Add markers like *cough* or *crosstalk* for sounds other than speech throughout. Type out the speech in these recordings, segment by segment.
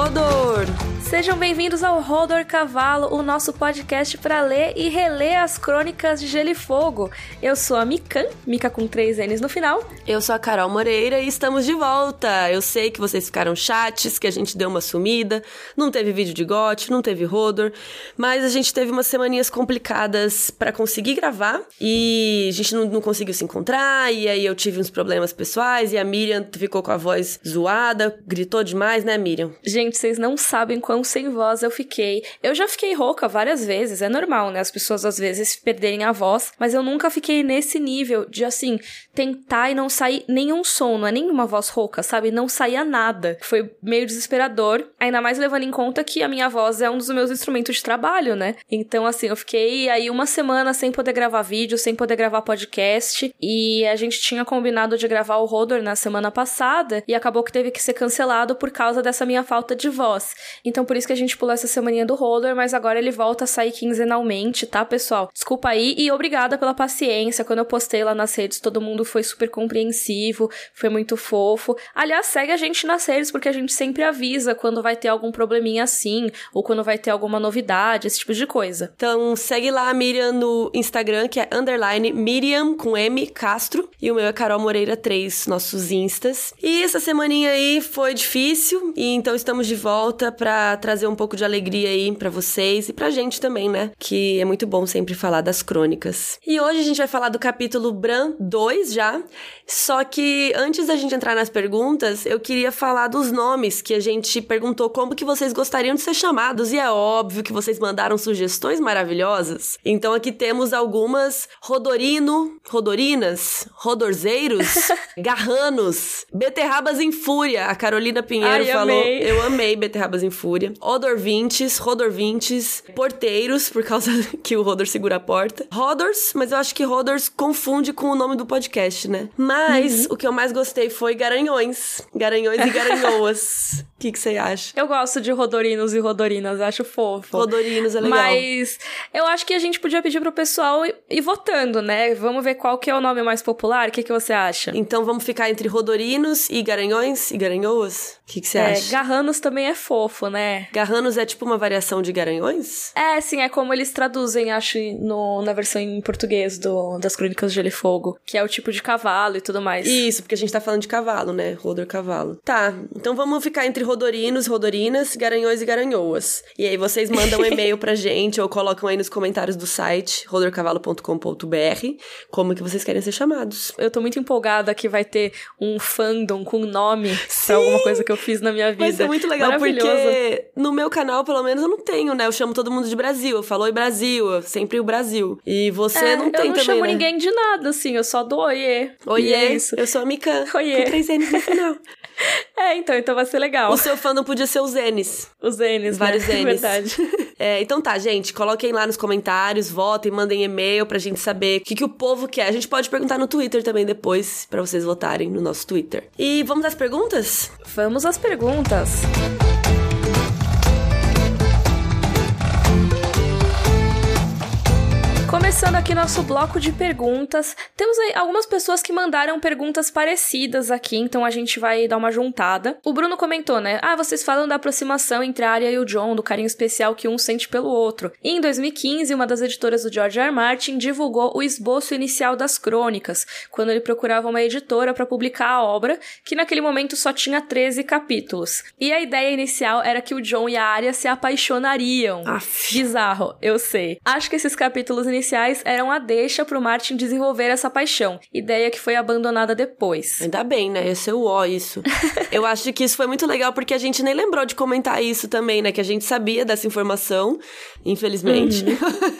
Rodor! Sejam bem-vindos ao Rodor Cavalo, o nosso podcast para ler e reler as crônicas de Gelo e Fogo. Eu sou a Mikan, Mika com três N's no final. Eu sou a Carol Moreira e estamos de volta. Eu sei que vocês ficaram chates, que a gente deu uma sumida, não teve vídeo de GOT, não teve Rodor, mas a gente teve umas semaninhas complicadas para conseguir gravar e a gente não, não conseguiu se encontrar e aí eu tive uns problemas pessoais e a Miriam ficou com a voz zoada, gritou demais, né, Miriam? Gente, vocês não sabem quão sem voz eu fiquei. Eu já fiquei rouca várias vezes, é normal, né? As pessoas às vezes perderem a voz, mas eu nunca fiquei nesse nível de assim, tentar e não sair nenhum som, não é nenhuma voz rouca, sabe? Não saía nada. Foi meio desesperador, ainda mais levando em conta que a minha voz é um dos meus instrumentos de trabalho, né? Então, assim, eu fiquei aí uma semana sem poder gravar vídeo, sem poder gravar podcast, e a gente tinha combinado de gravar o Rodor na semana passada, e acabou que teve que ser cancelado por causa dessa minha falta de voz. Então, por isso que a gente pulou essa semaninha do Holder, mas agora ele volta a sair quinzenalmente, tá, pessoal? Desculpa aí e obrigada pela paciência. Quando eu postei lá nas redes, todo mundo foi super compreensivo, foi muito fofo. Aliás, segue a gente nas redes, porque a gente sempre avisa quando vai ter algum probleminha assim, ou quando vai ter alguma novidade, esse tipo de coisa. Então, segue lá a Miriam no Instagram, que é underline Miriam com M Castro, e o meu é Carol Moreira 3, nossos instas. E essa semaninha aí foi difícil, e então estamos de volta pra trazer um pouco de alegria aí para vocês e pra gente também, né? Que é muito bom sempre falar das crônicas. E hoje a gente vai falar do capítulo Bran 2 já. Só que antes da gente entrar nas perguntas, eu queria falar dos nomes que a gente perguntou como que vocês gostariam de ser chamados. E é óbvio que vocês mandaram sugestões maravilhosas. Então aqui temos algumas Rodorino, Rodorinas, Rodorzeiros, *laughs* Garranos, Beterrabas em Fúria. A Carolina Pinheiro Ai, falou. amei. Eu amei Beterrabas em Fúria. Odorvintes, Rodorvintes, Porteiros, por causa *laughs* que o Rodor segura a porta. Rodors, mas eu acho que Rodors confunde com o nome do podcast, né? Mas o que eu mais gostei foi Garanhões. Garanhões e Garanhoas. *laughs* O que você acha? Eu gosto de Rodorinos e Rodorinas, acho fofo. Rodorinos é legal. Mas eu acho que a gente podia pedir pro pessoal ir, ir votando, né? Vamos ver qual que é o nome mais popular. O que, que você acha? Então vamos ficar entre Rodorinos e Garanhões e Garanhoas? O que que você É, acha? Garranos também é fofo, né? Garranos é tipo uma variação de Garanhões? É, sim, é como eles traduzem, acho, no, na versão em português do, das Crônicas de Gelo e Fogo, que é o tipo de cavalo e tudo mais. Isso, porque a gente tá falando de cavalo, né? Rodor cavalo. Tá, então vamos ficar entre rodorinos, rodorinas, garanhões e garanhoas. E aí vocês mandam um *laughs* e-mail pra gente ou colocam aí nos comentários do site rodorcavalo.com.br como que vocês querem ser chamados. Eu tô muito empolgada que vai ter um fandom com nome pra alguma coisa que eu fiz na minha vida. Vai ser muito legal, Maravilhoso. Porque no meu canal, pelo menos, eu não tenho, né? Eu chamo todo mundo de Brasil. Eu falo oi Brasil, sempre o Brasil. E você É, não tem eu não também, chamo né? ninguém de nada, assim, eu só dou oiê. Oiê, é eu sou a Mikan, *laughs* Oiê. com três N's no final. *laughs* É, então, então vai ser legal. o seu fandom podia ser os N's. Os N's, Vários né? *laughs* N's. Verdade. É, então tá, gente, coloquem lá nos comentários, votem, mandem e-mail pra gente saber o que, que o povo quer. A gente pode perguntar no Twitter também depois, pra vocês votarem no nosso Twitter. E vamos às perguntas? Vamos às perguntas. Começando aqui nosso bloco de perguntas, temos aí algumas pessoas que mandaram perguntas parecidas aqui, então a gente vai dar uma juntada. O Bruno comentou, né? Ah, vocês falam da aproximação entre a Arya e o John, do carinho especial que um sente pelo outro. E em 2015, uma das editoras do George R. R. Martin divulgou o esboço inicial das crônicas, quando ele procurava uma editora para publicar a obra, que naquele momento só tinha 13 capítulos. E a ideia inicial era que o John e a Arya se apaixonariam. Aff. Bizarro, eu sei. Acho que esses capítulos iniciais eram a deixa pro Martin desenvolver essa paixão, ideia que foi abandonada depois. Ainda bem, né? Ia ser o ó isso. *laughs* Eu acho que isso foi muito legal porque a gente nem lembrou de comentar isso também, né? Que a gente sabia dessa informação, infelizmente.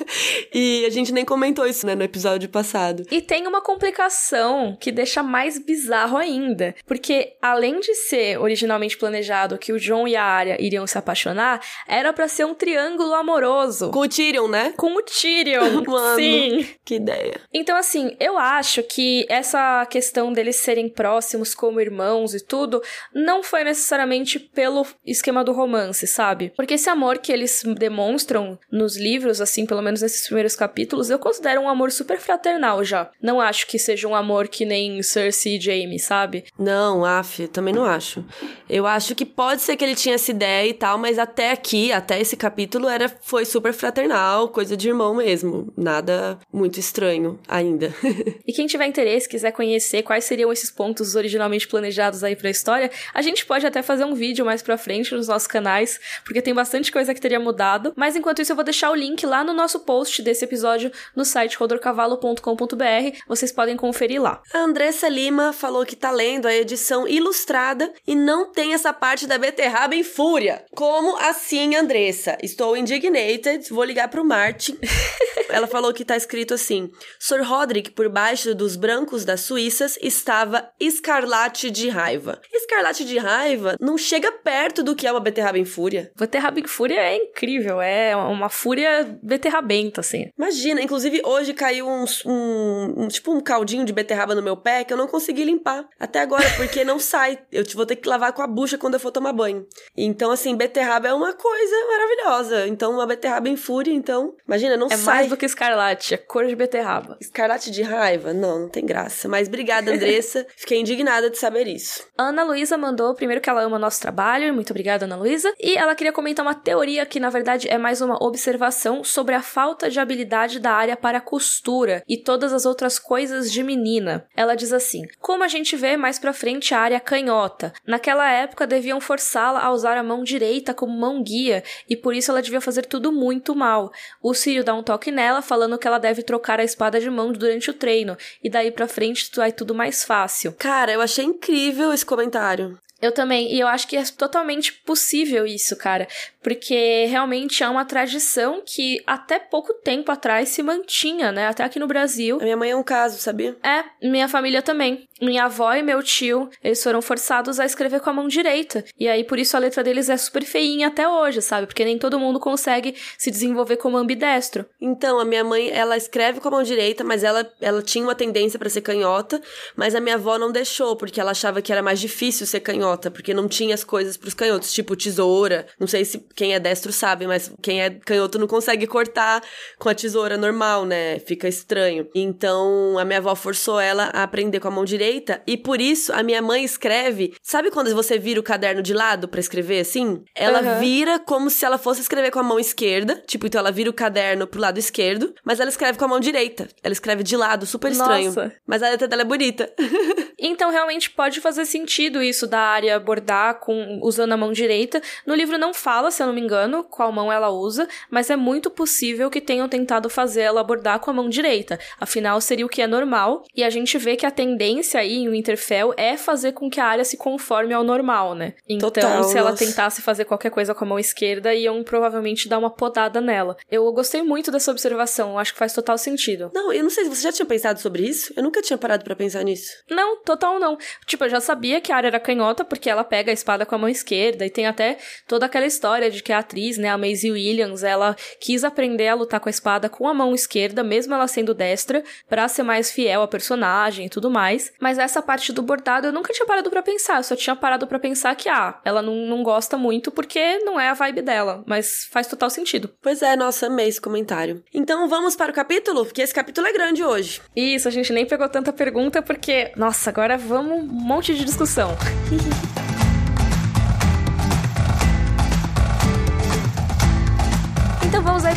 *laughs* e a gente nem comentou isso, né, no episódio passado. E tem uma complicação que deixa mais bizarro ainda, porque além de ser originalmente planejado que o John e a Arya iriam se apaixonar, era pra ser um triângulo amoroso Com o Tyrion, né? com o Tyrion. *laughs* Mano, Sim. que ideia. Então, assim, eu acho que essa questão deles serem próximos como irmãos e tudo, não foi necessariamente pelo esquema do romance, sabe? Porque esse amor que eles demonstram nos livros, assim, pelo menos nesses primeiros capítulos, eu considero um amor super fraternal já. Não acho que seja um amor que nem Cersei e Jaime, sabe? Não, af, também não acho. Eu acho que pode ser que ele tinha essa ideia e tal, mas até aqui, até esse capítulo, era foi super fraternal, coisa de irmão mesmo. Nada muito estranho ainda. *laughs* e quem tiver interesse, quiser conhecer quais seriam esses pontos originalmente planejados aí pra história, a gente pode até fazer um vídeo mais pra frente nos nossos canais, porque tem bastante coisa que teria mudado. Mas enquanto isso, eu vou deixar o link lá no nosso post desse episódio no site rodorcavalo.com.br. Vocês podem conferir lá. A Andressa Lima falou que tá lendo a edição ilustrada e não tem essa parte da beterraba em fúria. Como assim, Andressa? Estou indignated, vou ligar pro Martin. *laughs* Ela falou que tá escrito assim: Sir Roderick, por baixo dos brancos das Suíças, estava escarlate de raiva. Escarlate de raiva não chega perto do que é uma beterraba em fúria. Beterraba em fúria é incrível, é uma fúria beterrabenta, assim. Imagina, inclusive hoje caiu um, um, um tipo um caldinho de beterraba no meu pé que eu não consegui limpar até agora, *laughs* porque não sai. Eu vou ter que lavar com a bucha quando eu for tomar banho. Então, assim, beterraba é uma coisa maravilhosa. Então, uma beterraba em fúria, então, imagina, não é sai. É mais do que escarlate, é cor de beterraba. Escarlate de raiva? Não, não tem graça. Mas obrigada, Andressa. *laughs* Fiquei indignada de saber isso. Ana Luísa mandou primeiro que ela ama nosso trabalho. Muito obrigada, Ana Luísa. E ela queria comentar uma teoria que, na verdade, é mais uma observação sobre a falta de habilidade da área para costura e todas as outras coisas de menina. Ela diz assim: Como a gente vê mais pra frente a área canhota. Naquela época deviam forçá-la a usar a mão direita como mão guia e por isso ela devia fazer tudo muito mal. O Círio dá um toque nela, falando que ela deve trocar a espada de mão durante o treino e daí pra frente vai tudo mais fácil. Cara, eu achei incrível esse comentário. Eu também, e eu acho que é totalmente possível isso, cara, porque realmente é uma tradição que até pouco tempo atrás se mantinha, né? Até aqui no Brasil. A minha mãe é um caso, sabia? É, minha família também. Minha avó e meu tio, eles foram forçados a escrever com a mão direita. E aí, por isso, a letra deles é super feinha até hoje, sabe? Porque nem todo mundo consegue se desenvolver como ambidestro. Então, a minha mãe, ela escreve com a mão direita, mas ela, ela tinha uma tendência para ser canhota, mas a minha avó não deixou, porque ela achava que era mais difícil ser canhota porque não tinha as coisas pros canhotos, tipo tesoura. Não sei se quem é destro sabe, mas quem é canhoto não consegue cortar com a tesoura normal, né? Fica estranho. Então, a minha avó forçou ela a aprender com a mão direita e por isso a minha mãe escreve. Sabe quando você vira o caderno de lado para escrever assim? Ela uhum. vira como se ela fosse escrever com a mão esquerda, tipo, então ela vira o caderno pro lado esquerdo, mas ela escreve com a mão direita. Ela escreve de lado, super estranho. Nossa. Mas a letra dela é bonita. *laughs* então, realmente pode fazer sentido isso da área bordar com usando a mão direita. No livro não fala, se eu não me engano, qual mão ela usa, mas é muito possível que tenham tentado fazer ela bordar com a mão direita. Afinal, seria o que é normal, e a gente vê que a tendência aí em Winterfell é fazer com que a área se conforme ao normal, né? Então, Total, se ela tentasse fazer qualquer coisa com a mão esquerda, iam provavelmente dar uma podada nela. Eu gostei muito dessa observação, acho que faz total sentido. Não, eu não sei se você já tinha pensado sobre isso. Eu nunca tinha parado para pensar nisso. Não, total não. Tipo, eu já sabia que a área era canhota, porque ela pega a espada com a mão esquerda e tem até toda aquela história de que a atriz, né, a Maisie Williams, ela quis aprender a lutar com a espada com a mão esquerda, mesmo ela sendo destra, para ser mais fiel à personagem e tudo mais. Mas essa parte do bordado eu nunca tinha parado para pensar, eu só tinha parado para pensar que ah, ela não, não gosta muito porque não é a vibe dela, mas faz total sentido. Pois é, nossa, amei esse comentário. Então vamos para o capítulo, porque esse capítulo é grande hoje. Isso, a gente nem pegou tanta pergunta porque, nossa, agora vamos um monte de discussão. *laughs*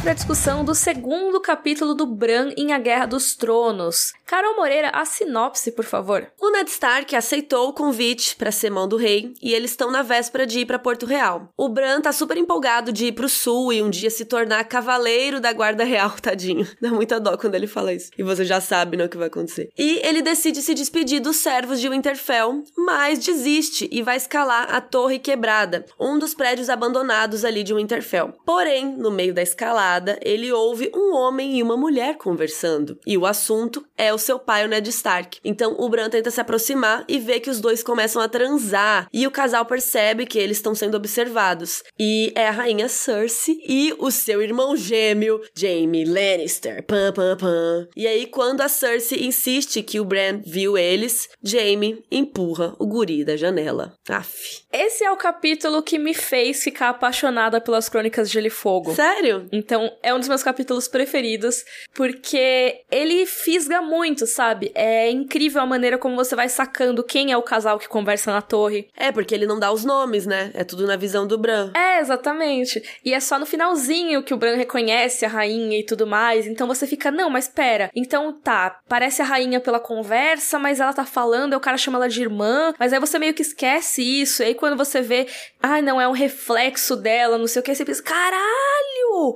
A discussão do segundo capítulo do Bran em A Guerra dos Tronos. Carol Moreira, a sinopse, por favor. O Ned Stark aceitou o convite para ser mão do rei e eles estão na véspera de ir para Porto Real. O Bran tá super empolgado de ir pro sul e um dia se tornar cavaleiro da Guarda Real, *laughs* tadinho. Dá muita dó quando ele fala isso. E você já sabe né, o que vai acontecer. E ele decide se despedir dos servos de Winterfell, mas desiste e vai escalar a Torre Quebrada, um dos prédios abandonados ali de Winterfell. Porém, no meio da escalada, sacada, ele ouve um homem e uma mulher conversando. E o assunto é o seu pai, o Ned Stark. Então o Bran tenta se aproximar e vê que os dois começam a transar. E o casal percebe que eles estão sendo observados. E é a rainha Cersei e o seu irmão gêmeo, Jaime Lannister. Pam, pam, pam. E aí, quando a Cersei insiste que o Bran viu eles, Jaime empurra o guri da janela. Aff. Esse é o capítulo que me fez ficar apaixonada pelas Crônicas de Gelo e Fogo. Sério? Então, é um dos meus capítulos preferidos, porque ele fisga muito, sabe? É incrível a maneira como você vai sacando quem é o casal que conversa na torre. É, porque ele não dá os nomes, né? É tudo na visão do Bran. É, exatamente. E é só no finalzinho que o Bran reconhece a rainha e tudo mais. Então você fica, não, mas pera. Então tá, parece a rainha pela conversa, mas ela tá falando, aí o cara chama ela de irmã, mas aí você meio que esquece isso. E aí quando você vê, ah, não, é um reflexo dela, não sei o que, você pensa, caralho!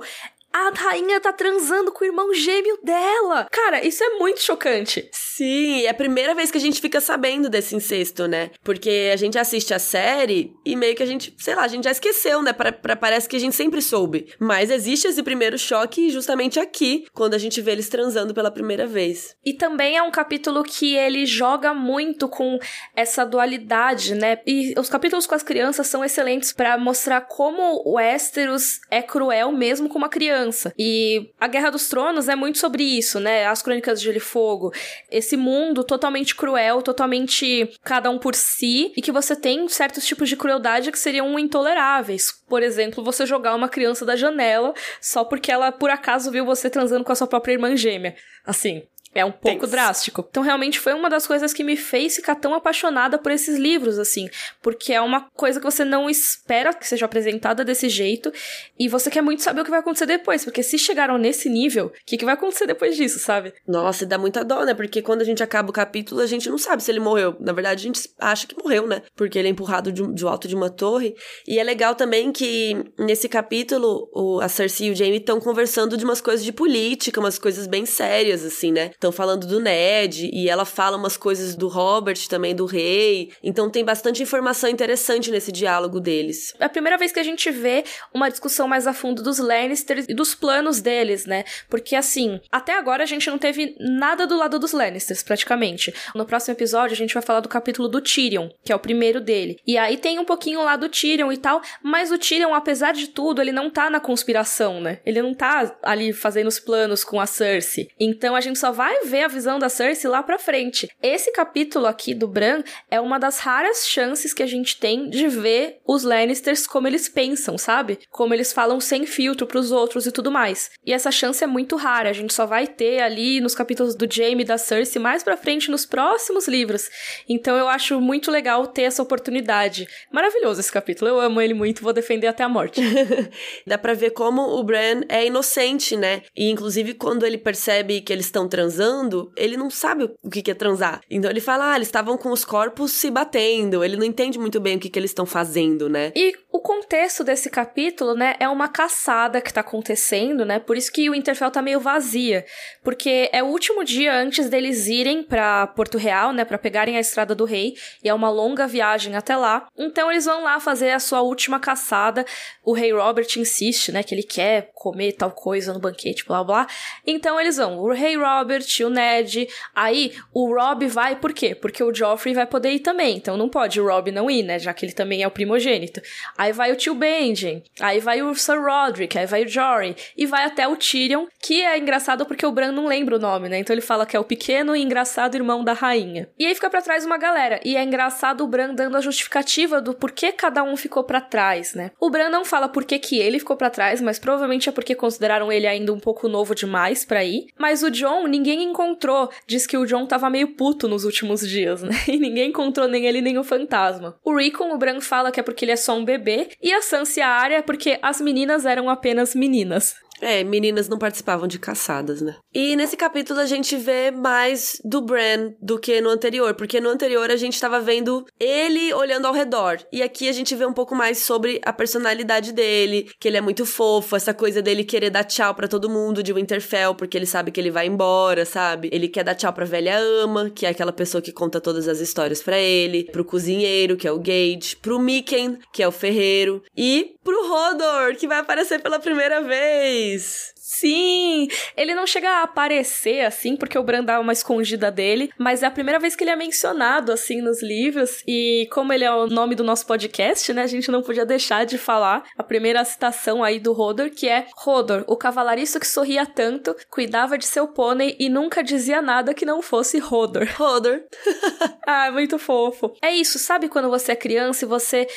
A rainha tá transando com o irmão gêmeo dela. Cara, isso é muito chocante. Sim, é a primeira vez que a gente fica sabendo desse incesto, né? Porque a gente assiste a série e meio que a gente, sei lá, a gente já esqueceu, né? Pra, pra, parece que a gente sempre soube. Mas existe esse primeiro choque justamente aqui, quando a gente vê eles transando pela primeira vez. E também é um capítulo que ele joga muito com essa dualidade, né? E os capítulos com as crianças são excelentes para mostrar como o Westeros é cruel mesmo com uma criança criança. E a Guerra dos Tronos é muito sobre isso, né? As Crônicas de Gelo e Fogo. Esse mundo totalmente cruel, totalmente cada um por si, e que você tem certos tipos de crueldade que seriam intoleráveis. Por exemplo, você jogar uma criança da janela só porque ela por acaso viu você transando com a sua própria irmã gêmea. Assim, é um pouco Thanks. drástico. Então, realmente foi uma das coisas que me fez ficar tão apaixonada por esses livros, assim. Porque é uma coisa que você não espera que seja apresentada desse jeito. E você quer muito saber o que vai acontecer depois. Porque se chegaram nesse nível, o que, que vai acontecer depois disso, sabe? Nossa, e dá muita dó, né? Porque quando a gente acaba o capítulo, a gente não sabe se ele morreu. Na verdade, a gente acha que morreu, né? Porque ele é empurrado de, de alto de uma torre. E é legal também que nesse capítulo, o, a Cersei e o Jaime estão conversando de umas coisas de política, umas coisas bem sérias, assim, né? Estão falando do Ned e ela fala umas coisas do Robert também, do rei. Então tem bastante informação interessante nesse diálogo deles. É a primeira vez que a gente vê uma discussão mais a fundo dos Lannisters e dos planos deles, né? Porque assim, até agora a gente não teve nada do lado dos Lannisters, praticamente. No próximo episódio a gente vai falar do capítulo do Tyrion, que é o primeiro dele. E aí tem um pouquinho lá do Tyrion e tal, mas o Tyrion, apesar de tudo, ele não tá na conspiração, né? Ele não tá ali fazendo os planos com a Cersei. Então a gente só vai vai ver a visão da Cersei lá pra frente. Esse capítulo aqui do Bran é uma das raras chances que a gente tem de ver os Lannisters como eles pensam, sabe? Como eles falam sem filtro pros outros e tudo mais. E essa chance é muito rara, a gente só vai ter ali nos capítulos do Jaime e da Cersei mais pra frente nos próximos livros. Então eu acho muito legal ter essa oportunidade. Maravilhoso esse capítulo, eu amo ele muito, vou defender até a morte. *laughs* Dá pra ver como o Bran é inocente, né? E inclusive quando ele percebe que eles estão transando, transando, ele não sabe o que é transar. Então ele fala, ah, eles estavam com os corpos se batendo. Ele não entende muito bem o que, que eles estão fazendo, né? E o contexto desse capítulo, né, é uma caçada que tá acontecendo, né? Por isso que o Interfell tá meio vazia. Porque é o último dia antes deles irem para Porto Real, né, para pegarem a Estrada do Rei. E é uma longa viagem até lá. Então eles vão lá fazer a sua última caçada. O rei Robert insiste, né, que ele quer comer tal coisa no banquete, blá blá. Então eles vão. O rei Robert, o Ned. Aí o Rob vai por quê? Porque o Joffrey vai poder ir também. Então não pode o Rob não ir, né? Já que ele também é o primogênito. Aí vai o tio Benjen. Aí vai o Sir Roderick. Aí vai o Jory. E vai até o Tyrion, que é engraçado porque o Bran não lembra o nome, né? Então ele fala que é o pequeno e engraçado irmão da rainha. E aí fica para trás uma galera. E é engraçado o Bran dando a justificativa do porquê cada um ficou para trás, né? O Bran não fala por que, que ele ficou para trás, mas provavelmente é porque consideraram ele ainda um pouco novo demais para ir. Mas o John, ninguém encontrou. Diz que o John tava meio puto nos últimos dias, né? *laughs* E ninguém encontrou nem ele nem o fantasma. O Rickon, o Bran fala que é porque ele é só um bebê. E a Sansa e a Arya é porque as meninas eram apenas meninas. É, meninas não participavam de caçadas, né? E nesse capítulo a gente vê mais do Bran do que no anterior, porque no anterior a gente tava vendo ele olhando ao redor. E aqui a gente vê um pouco mais sobre a personalidade dele, que ele é muito fofo, essa coisa dele querer dar tchau para todo mundo de Winterfell, porque ele sabe que ele vai embora, sabe? Ele quer dar tchau pra velha ama, que é aquela pessoa que conta todas as histórias para ele, pro cozinheiro, que é o Gage, pro Miken, que é o ferreiro, e pro Rodor, que vai aparecer pela primeira vez. Sim! Ele não chega a aparecer assim, porque o Bran dá uma escondida dele, mas é a primeira vez que ele é mencionado assim nos livros. E como ele é o nome do nosso podcast, né? A gente não podia deixar de falar a primeira citação aí do Rodor, que é Rodor, o cavalariço que sorria tanto, cuidava de seu pônei e nunca dizia nada que não fosse Rodor. Rodor. *laughs* ah, muito fofo. É isso, sabe quando você é criança e você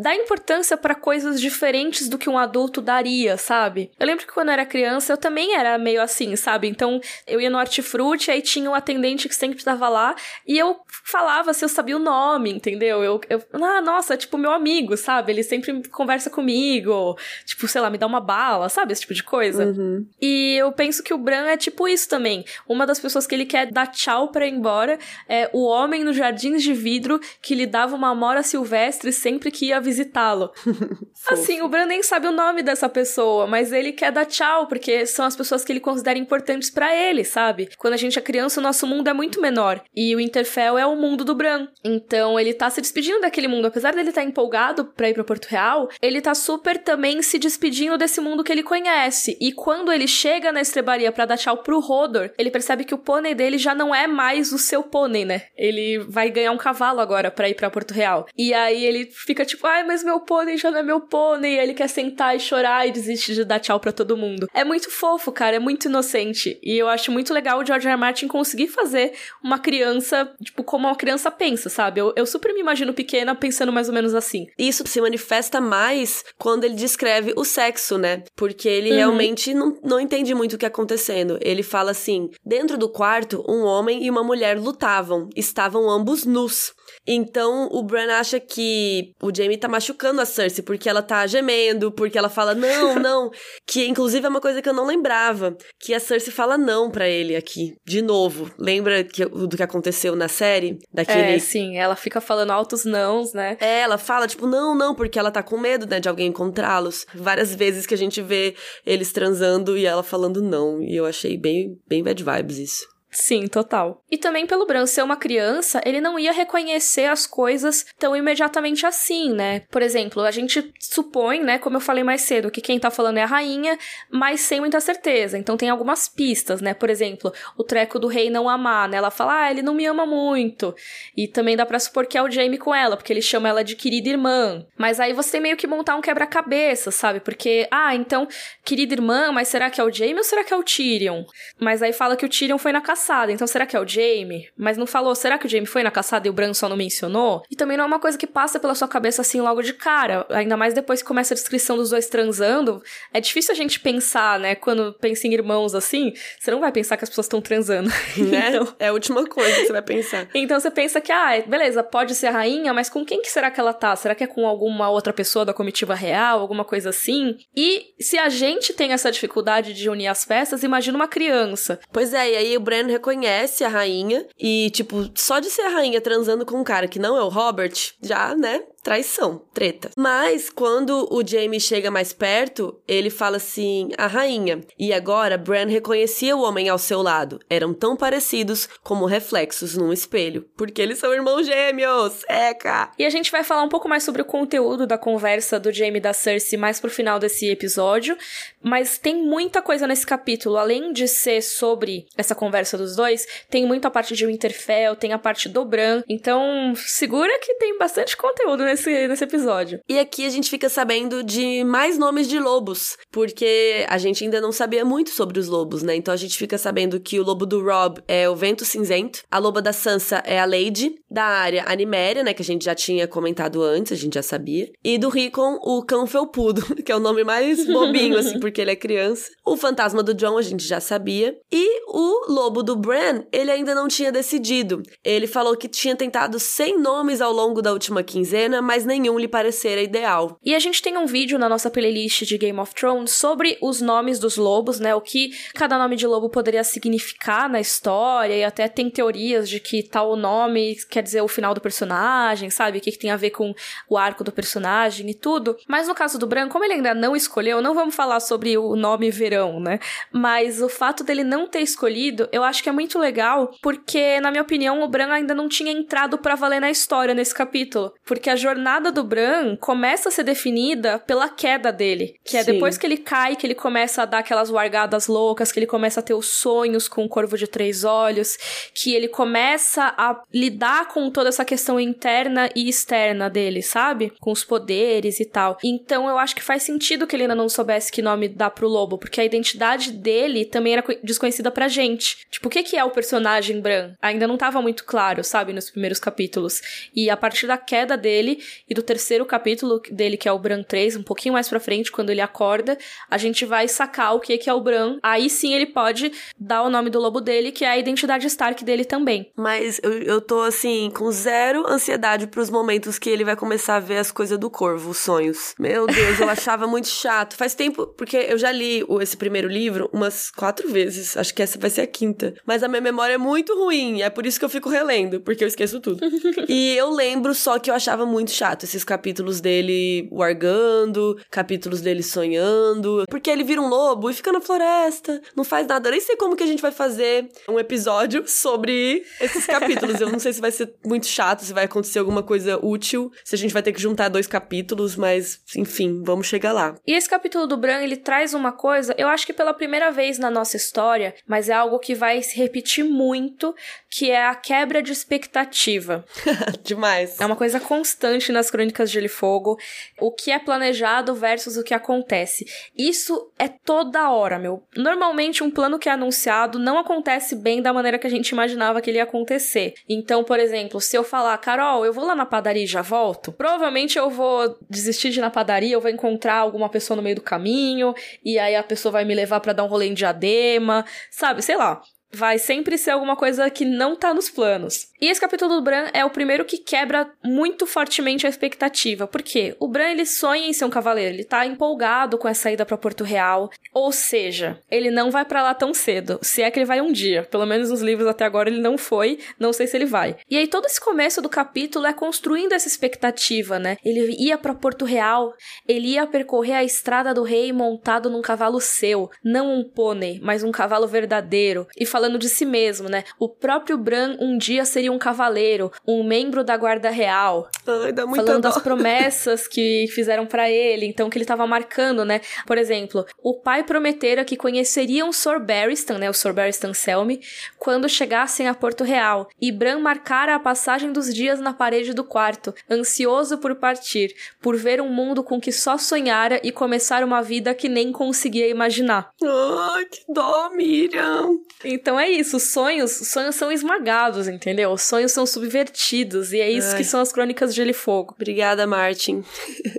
dá importância para coisas diferentes do que um adulto daria, sabe? Eu lembro que quando eu era criança eu também era meio assim, sabe? Então eu ia no hortifruti, aí tinha um atendente que sempre estava lá e eu falava se eu sabia o nome, entendeu? Eu, eu, ah, nossa, tipo meu amigo, sabe? Ele sempre conversa comigo, tipo, sei lá, me dá uma bala, sabe? Esse tipo de coisa. Uhum. E eu penso que o Bran é tipo isso também. Uma das pessoas que ele quer dar tchau pra ir embora é o homem nos jardins de vidro que lhe dava uma amora silvestre sempre que ia visitá-lo. *laughs* assim, o Bran nem sabe o nome dessa pessoa, mas ele quer dar tchau, porque são as pessoas que ele considera importantes para ele, sabe? Quando a gente é criança, o nosso mundo é muito menor. E o Interfell é o mundo do Bran. Então ele tá se despedindo daquele mundo. Apesar dele estar tá empolgado pra ir pra Porto Real, ele tá super também se despedindo desse mundo que ele conhece. E quando ele chega na estrebaria para dar tchau pro Rodor, ele percebe que o pônei dele já não é mais o seu pônei, né? Ele vai ganhar um cavalo agora pra ir pra Porto Real. E aí ele fica tipo, ai, mas meu pônei já não é meu pônei. Ele quer sentar e chorar e desiste de dar tchau para todo mundo. É muito fofo, cara, é muito inocente. E eu acho muito legal o George R. R. Martin conseguir fazer uma criança, tipo, como uma criança pensa, sabe? Eu, eu super me imagino pequena pensando mais ou menos assim. Isso se manifesta mais quando ele descreve o sexo, né? Porque ele uhum. realmente não, não entende muito o que é acontecendo. Ele fala assim: dentro do quarto, um homem e uma mulher lutavam, estavam ambos nus. Então o Bran acha que o Jaime tá machucando a Cersei porque ela tá gemendo, porque ela fala não, *laughs* não. que inclusive é uma coisa que eu não lembrava. Que a Cersei fala não para ele aqui. De novo. Lembra que, do que aconteceu na série? Daquele... É, sim. Ela fica falando altos nãos, né? É, ela fala tipo não, não, porque ela tá com medo, né, de alguém encontrá-los. Várias vezes que a gente vê eles transando e ela falando não. E eu achei bem, bem bad vibes isso. Sim, total. E também pelo Bran ser uma criança, ele não ia reconhecer as coisas tão imediatamente assim, né? Por exemplo, a gente supõe, né, como eu falei mais cedo, que quem tá falando é a rainha, mas sem muita certeza. Então tem algumas pistas, né? Por exemplo, o treco do rei não amar, né? Ela fala, ah, ele não me ama muito. E também dá pra supor que é o Jaime com ela, porque ele chama ela de querida irmã. Mas aí você tem meio que montar um quebra-cabeça, sabe? Porque, ah, então, querida irmã, mas será que é o Jaime ou será que é o Tyrion? Mas aí fala que o Tyrion foi na caçada, então será que é o Jamie? Mas não falou, será que o Jamie foi na caçada e o Bran só não mencionou? E também não é uma coisa que passa pela sua cabeça assim logo de cara, ainda mais depois que começa a descrição dos dois transando. É difícil a gente pensar, né, quando pensa em irmãos assim, você não vai pensar que as pessoas estão transando. *laughs* Né? então, é a última coisa que você vai pensar. *laughs* então você pensa que, ah, beleza, pode ser a rainha, mas com quem que será que ela tá? Será que é com alguma outra pessoa da comitiva real, alguma coisa assim? E se a gente tem essa dificuldade de unir as peças, imagina uma criança. Pois é, e aí o Bran reconhece a rainha e, tipo, só de ser a rainha transando com um cara que não é o Robert, já, né? Traição, treta. Mas quando o Jamie chega mais perto, ele fala assim: "A rainha". E agora Bran reconhecia o homem ao seu lado. Eram tão parecidos como reflexos num espelho, porque eles são irmãos gêmeos. Eca. E a gente vai falar um pouco mais sobre o conteúdo da conversa do Jamie e da Cersei mais pro final desse episódio, mas tem muita coisa nesse capítulo, além de ser sobre essa conversa dos dois, tem muita parte de Winterfell, tem a parte do Bran. Então, segura que tem bastante conteúdo nesse, nesse episódio. E aqui a gente fica sabendo de mais nomes de lobos, porque a gente ainda não sabia muito sobre os lobos, né? Então a gente fica sabendo que o lobo do Rob é o Vento Cinzento, a loba da Sansa é a Lady, da área a Niméria, né? Que a gente já tinha comentado antes, a gente já sabia. E do Rickon, o Cão Felpudo, *laughs* que é o nome mais bobinho, assim, *laughs* porque ele é criança. O fantasma do John a gente já sabia. E o lobo do Bran, ele ainda não tinha decidido. Ele falou que tinha tentado 100 nomes ao longo da última quinzena, mas nenhum lhe parecera ideal. E a gente tem um vídeo na nossa playlist de Game of Thrones sobre os nomes dos lobos, né? O que cada nome de lobo poderia significar na história, e até tem teorias de que tal nome quer dizer o final do personagem, sabe? O que, que tem a ver com o arco do personagem e tudo. Mas no caso do Bran, como ele ainda não escolheu, não vamos falar sobre o nome verão, né? Mas o fato dele não ter escolhido, eu acho que é muito legal, porque, na minha opinião, o Bran ainda não tinha entrado para valer na história nesse capítulo. Porque a jornada do Bran começa a ser definida pela queda dele. Que é Sim. depois que ele cai, que ele começa a dar aquelas largadas loucas, que ele começa a ter os sonhos com o corvo de três olhos, que ele começa a lidar com toda essa questão interna e externa dele, sabe? Com os poderes e tal. Então eu acho que faz sentido que ele ainda não soubesse que nome dar pro lobo, porque a identidade dele também era desconhecida pra gente. Tipo, o que que é o personagem Bran? Ainda não tava muito claro, sabe, nos primeiros capítulos. E a partir da queda dele e do terceiro capítulo dele, que é o Bran 3, um pouquinho mais pra frente, quando ele acorda, a gente vai sacar o que que é o Bran. Aí sim ele pode dar o nome do lobo dele, que é a identidade Stark dele também. Mas eu, eu tô, assim, com zero ansiedade pros momentos que ele vai começar a ver as coisas do corvo, os sonhos. Meu Deus, eu achava muito chato. Faz tempo, porque eu já li esse primeiro livro umas quatro vezes. Acho que essa vai ser a quinta. Mas a minha memória é muito ruim. É por isso que eu fico relendo, porque eu esqueço tudo. *laughs* e eu lembro só que eu achava muito chato esses capítulos dele wargando, capítulos dele sonhando. Porque ele vira um lobo e fica na floresta, não faz nada. Eu nem sei como que a gente vai fazer um episódio sobre esses *laughs* capítulos. eu não sei se vai ser muito chato, se vai acontecer alguma coisa útil, se a gente vai ter que juntar dois capítulos, mas enfim, vamos chegar lá. E esse capítulo do Bran, ele traz uma coisa, eu acho que pela primeira vez na nossa história, mas é algo que vai se repetir muito, que é a quebra de expectativa. *laughs* Demais. É uma coisa constante nas Crônicas de Gelo e Fogo, o que é planejado versus o que acontece. Isso é toda hora, meu. Normalmente um plano que é anunciado não acontece bem da maneira que a gente imaginava que ele ia acontecer. Então, por exemplo, se eu falar, Carol, eu vou lá na padaria e já volto, provavelmente eu vou desistir de ir na padaria, eu vou encontrar alguma pessoa no meio do caminho, e aí a pessoa vai me levar para dar um rolê em diadema, sabe? Sei lá vai sempre ser alguma coisa que não tá nos planos. E esse capítulo do Bran é o primeiro que quebra muito fortemente a expectativa. Por quê? O Bran ele sonha em ser um cavaleiro, ele tá empolgado com essa ida para Porto Real, ou seja, ele não vai para lá tão cedo, se é que ele vai um dia. Pelo menos nos livros até agora ele não foi, não sei se ele vai. E aí todo esse começo do capítulo é construindo essa expectativa, né? Ele ia para Porto Real, ele ia percorrer a estrada do rei montado num cavalo seu, não um pônei, mas um cavalo verdadeiro. E de si mesmo, né? O próprio Bran um dia seria um cavaleiro, um membro da guarda real. Ai, dá muita falando dó. das promessas que fizeram para ele, então que ele tava marcando, né? Por exemplo, o pai prometera que conheceriam Sir Barristan, né, o Sir Barristan Selmy, quando chegassem a Porto Real, e Bran marcara a passagem dos dias na parede do quarto, ansioso por partir, por ver um mundo com que só sonhara e começar uma vida que nem conseguia imaginar. Ai, que dó, Miriam! Então então é isso, os sonhos, os sonhos são esmagados, entendeu? Os sonhos são subvertidos, e é isso Ai. que são as crônicas de Gelo e Fogo. Obrigada, Martin.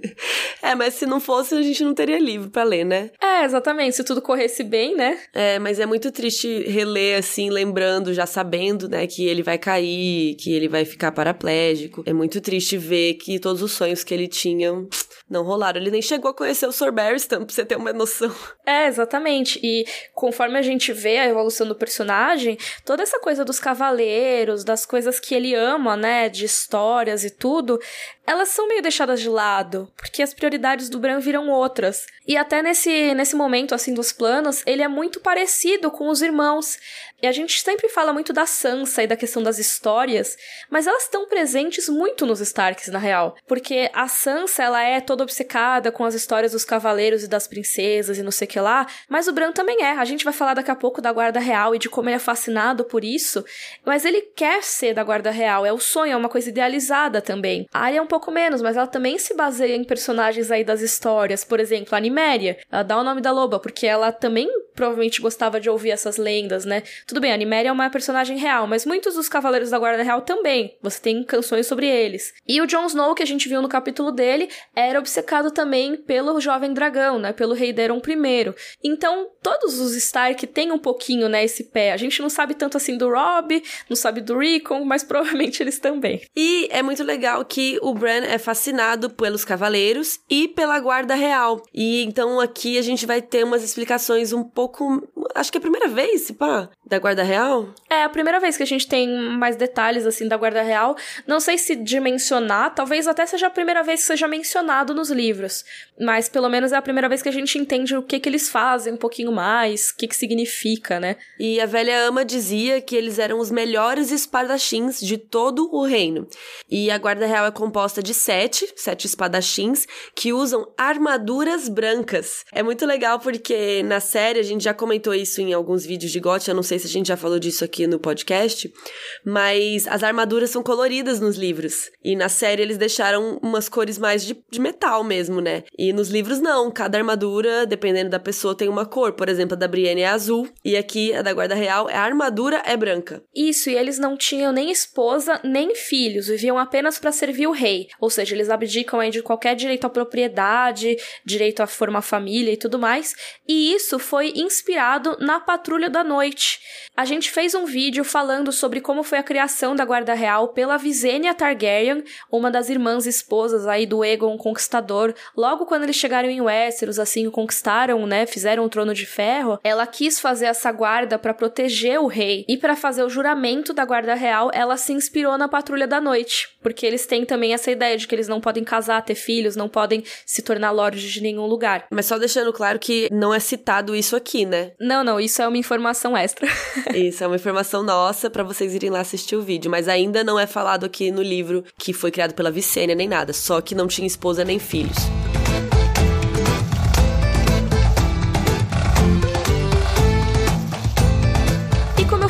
*laughs* é, mas se não fosse, a gente não teria livro para ler, né? É, exatamente, se tudo corresse bem, né? É, mas é muito triste reler assim, lembrando, já sabendo, né, que ele vai cair, que ele vai ficar paraplégico. É muito triste ver que todos os sonhos que ele tinha não rolaram. Ele nem chegou a conhecer o Sir Barristan, pra você ter uma noção. É, exatamente. E conforme a gente vê a evolução do personagem, toda essa coisa dos cavaleiros, das coisas que ele ama, né, de histórias e tudo, elas são meio deixadas de lado, porque as prioridades do Bran viram outras. E até nesse, nesse momento, assim, dos planos, ele é muito parecido com os irmãos. E a gente sempre fala muito da Sansa e da questão das histórias, mas elas estão presentes muito nos Starks, na real. Porque a Sansa, ela é toda obcecada com as histórias dos cavaleiros e das princesas e não sei o que lá, mas o Bran também é. A gente vai falar daqui a pouco da Guarda Real e de como ele é fascinado por isso, mas ele quer ser da Guarda Real, é o sonho, é uma coisa idealizada também. A Arya é um pouco menos, mas ela também se baseia em personagens aí das histórias, por exemplo, a Niméria. Ela dá o nome da loba, porque ela também provavelmente gostava de ouvir essas lendas, né? Tudo bem, a Niméria é uma personagem real, mas muitos dos Cavaleiros da Guarda Real também. Você tem canções sobre eles. E o Jon Snow, que a gente viu no capítulo dele, era obcecado também pelo jovem dragão, né? Pelo rei Daeron I. Então, todos os Stark têm um pouquinho, né, esse pé. A gente não sabe tanto assim do Robb, não sabe do Rickon, mas *laughs* provavelmente eles também. E é muito legal que o Bran é fascinado pelos cavaleiros e pela guarda real. E então aqui a gente vai ter umas explicações um pouco, acho que é a primeira vez, pá, Da Guarda Real? É a primeira vez que a gente tem mais detalhes, assim, da Guarda Real. Não sei se de mencionar, talvez até seja a primeira vez que seja mencionado nos livros. Mas pelo menos é a primeira vez que a gente entende o que que eles fazem um pouquinho mais, o que que significa, né? E a velha ama dizia que eles eram os melhores espadachins de todo o reino. E a Guarda Real é composta de sete, sete espadachins, que usam armaduras brancas. É muito legal porque na série, a gente já comentou isso em alguns vídeos de GOT, eu não sei se a gente já falou disso aqui no podcast, mas as armaduras são coloridas nos livros. E na série eles deixaram umas cores mais de, de metal mesmo, né? E nos livros não, cada armadura, dependendo da pessoa, tem uma cor. Por exemplo, a da Brienne é azul, e aqui a da Guarda Real, a armadura é branca. Isso, e eles não tinham nem esposa, nem filhos, viviam apenas para servir o rei. Ou seja, eles abdicam aí de qualquer direito à propriedade, direito a formar família e tudo mais. E isso foi inspirado na Patrulha da Noite. A gente fez um vídeo falando sobre como foi a criação da Guarda Real pela Visenya Targaryen, uma das irmãs esposas aí do Aegon Conquistador. Logo quando eles chegaram em Westeros, assim, conquistaram, né, fizeram o Trono de Ferro, ela quis fazer essa guarda para proteger o rei e para fazer o juramento da Guarda Real, ela se inspirou na Patrulha da Noite, porque eles têm também essa ideia de que eles não podem casar, ter filhos, não podem se tornar lords de nenhum lugar. Mas só deixando claro que não é citado isso aqui, né? Não, não, isso é uma informação extra. *laughs* *laughs* Isso é uma informação nossa para vocês irem lá assistir o vídeo, mas ainda não é falado aqui no livro que foi criado pela Vicênia nem nada, só que não tinha esposa nem filhos.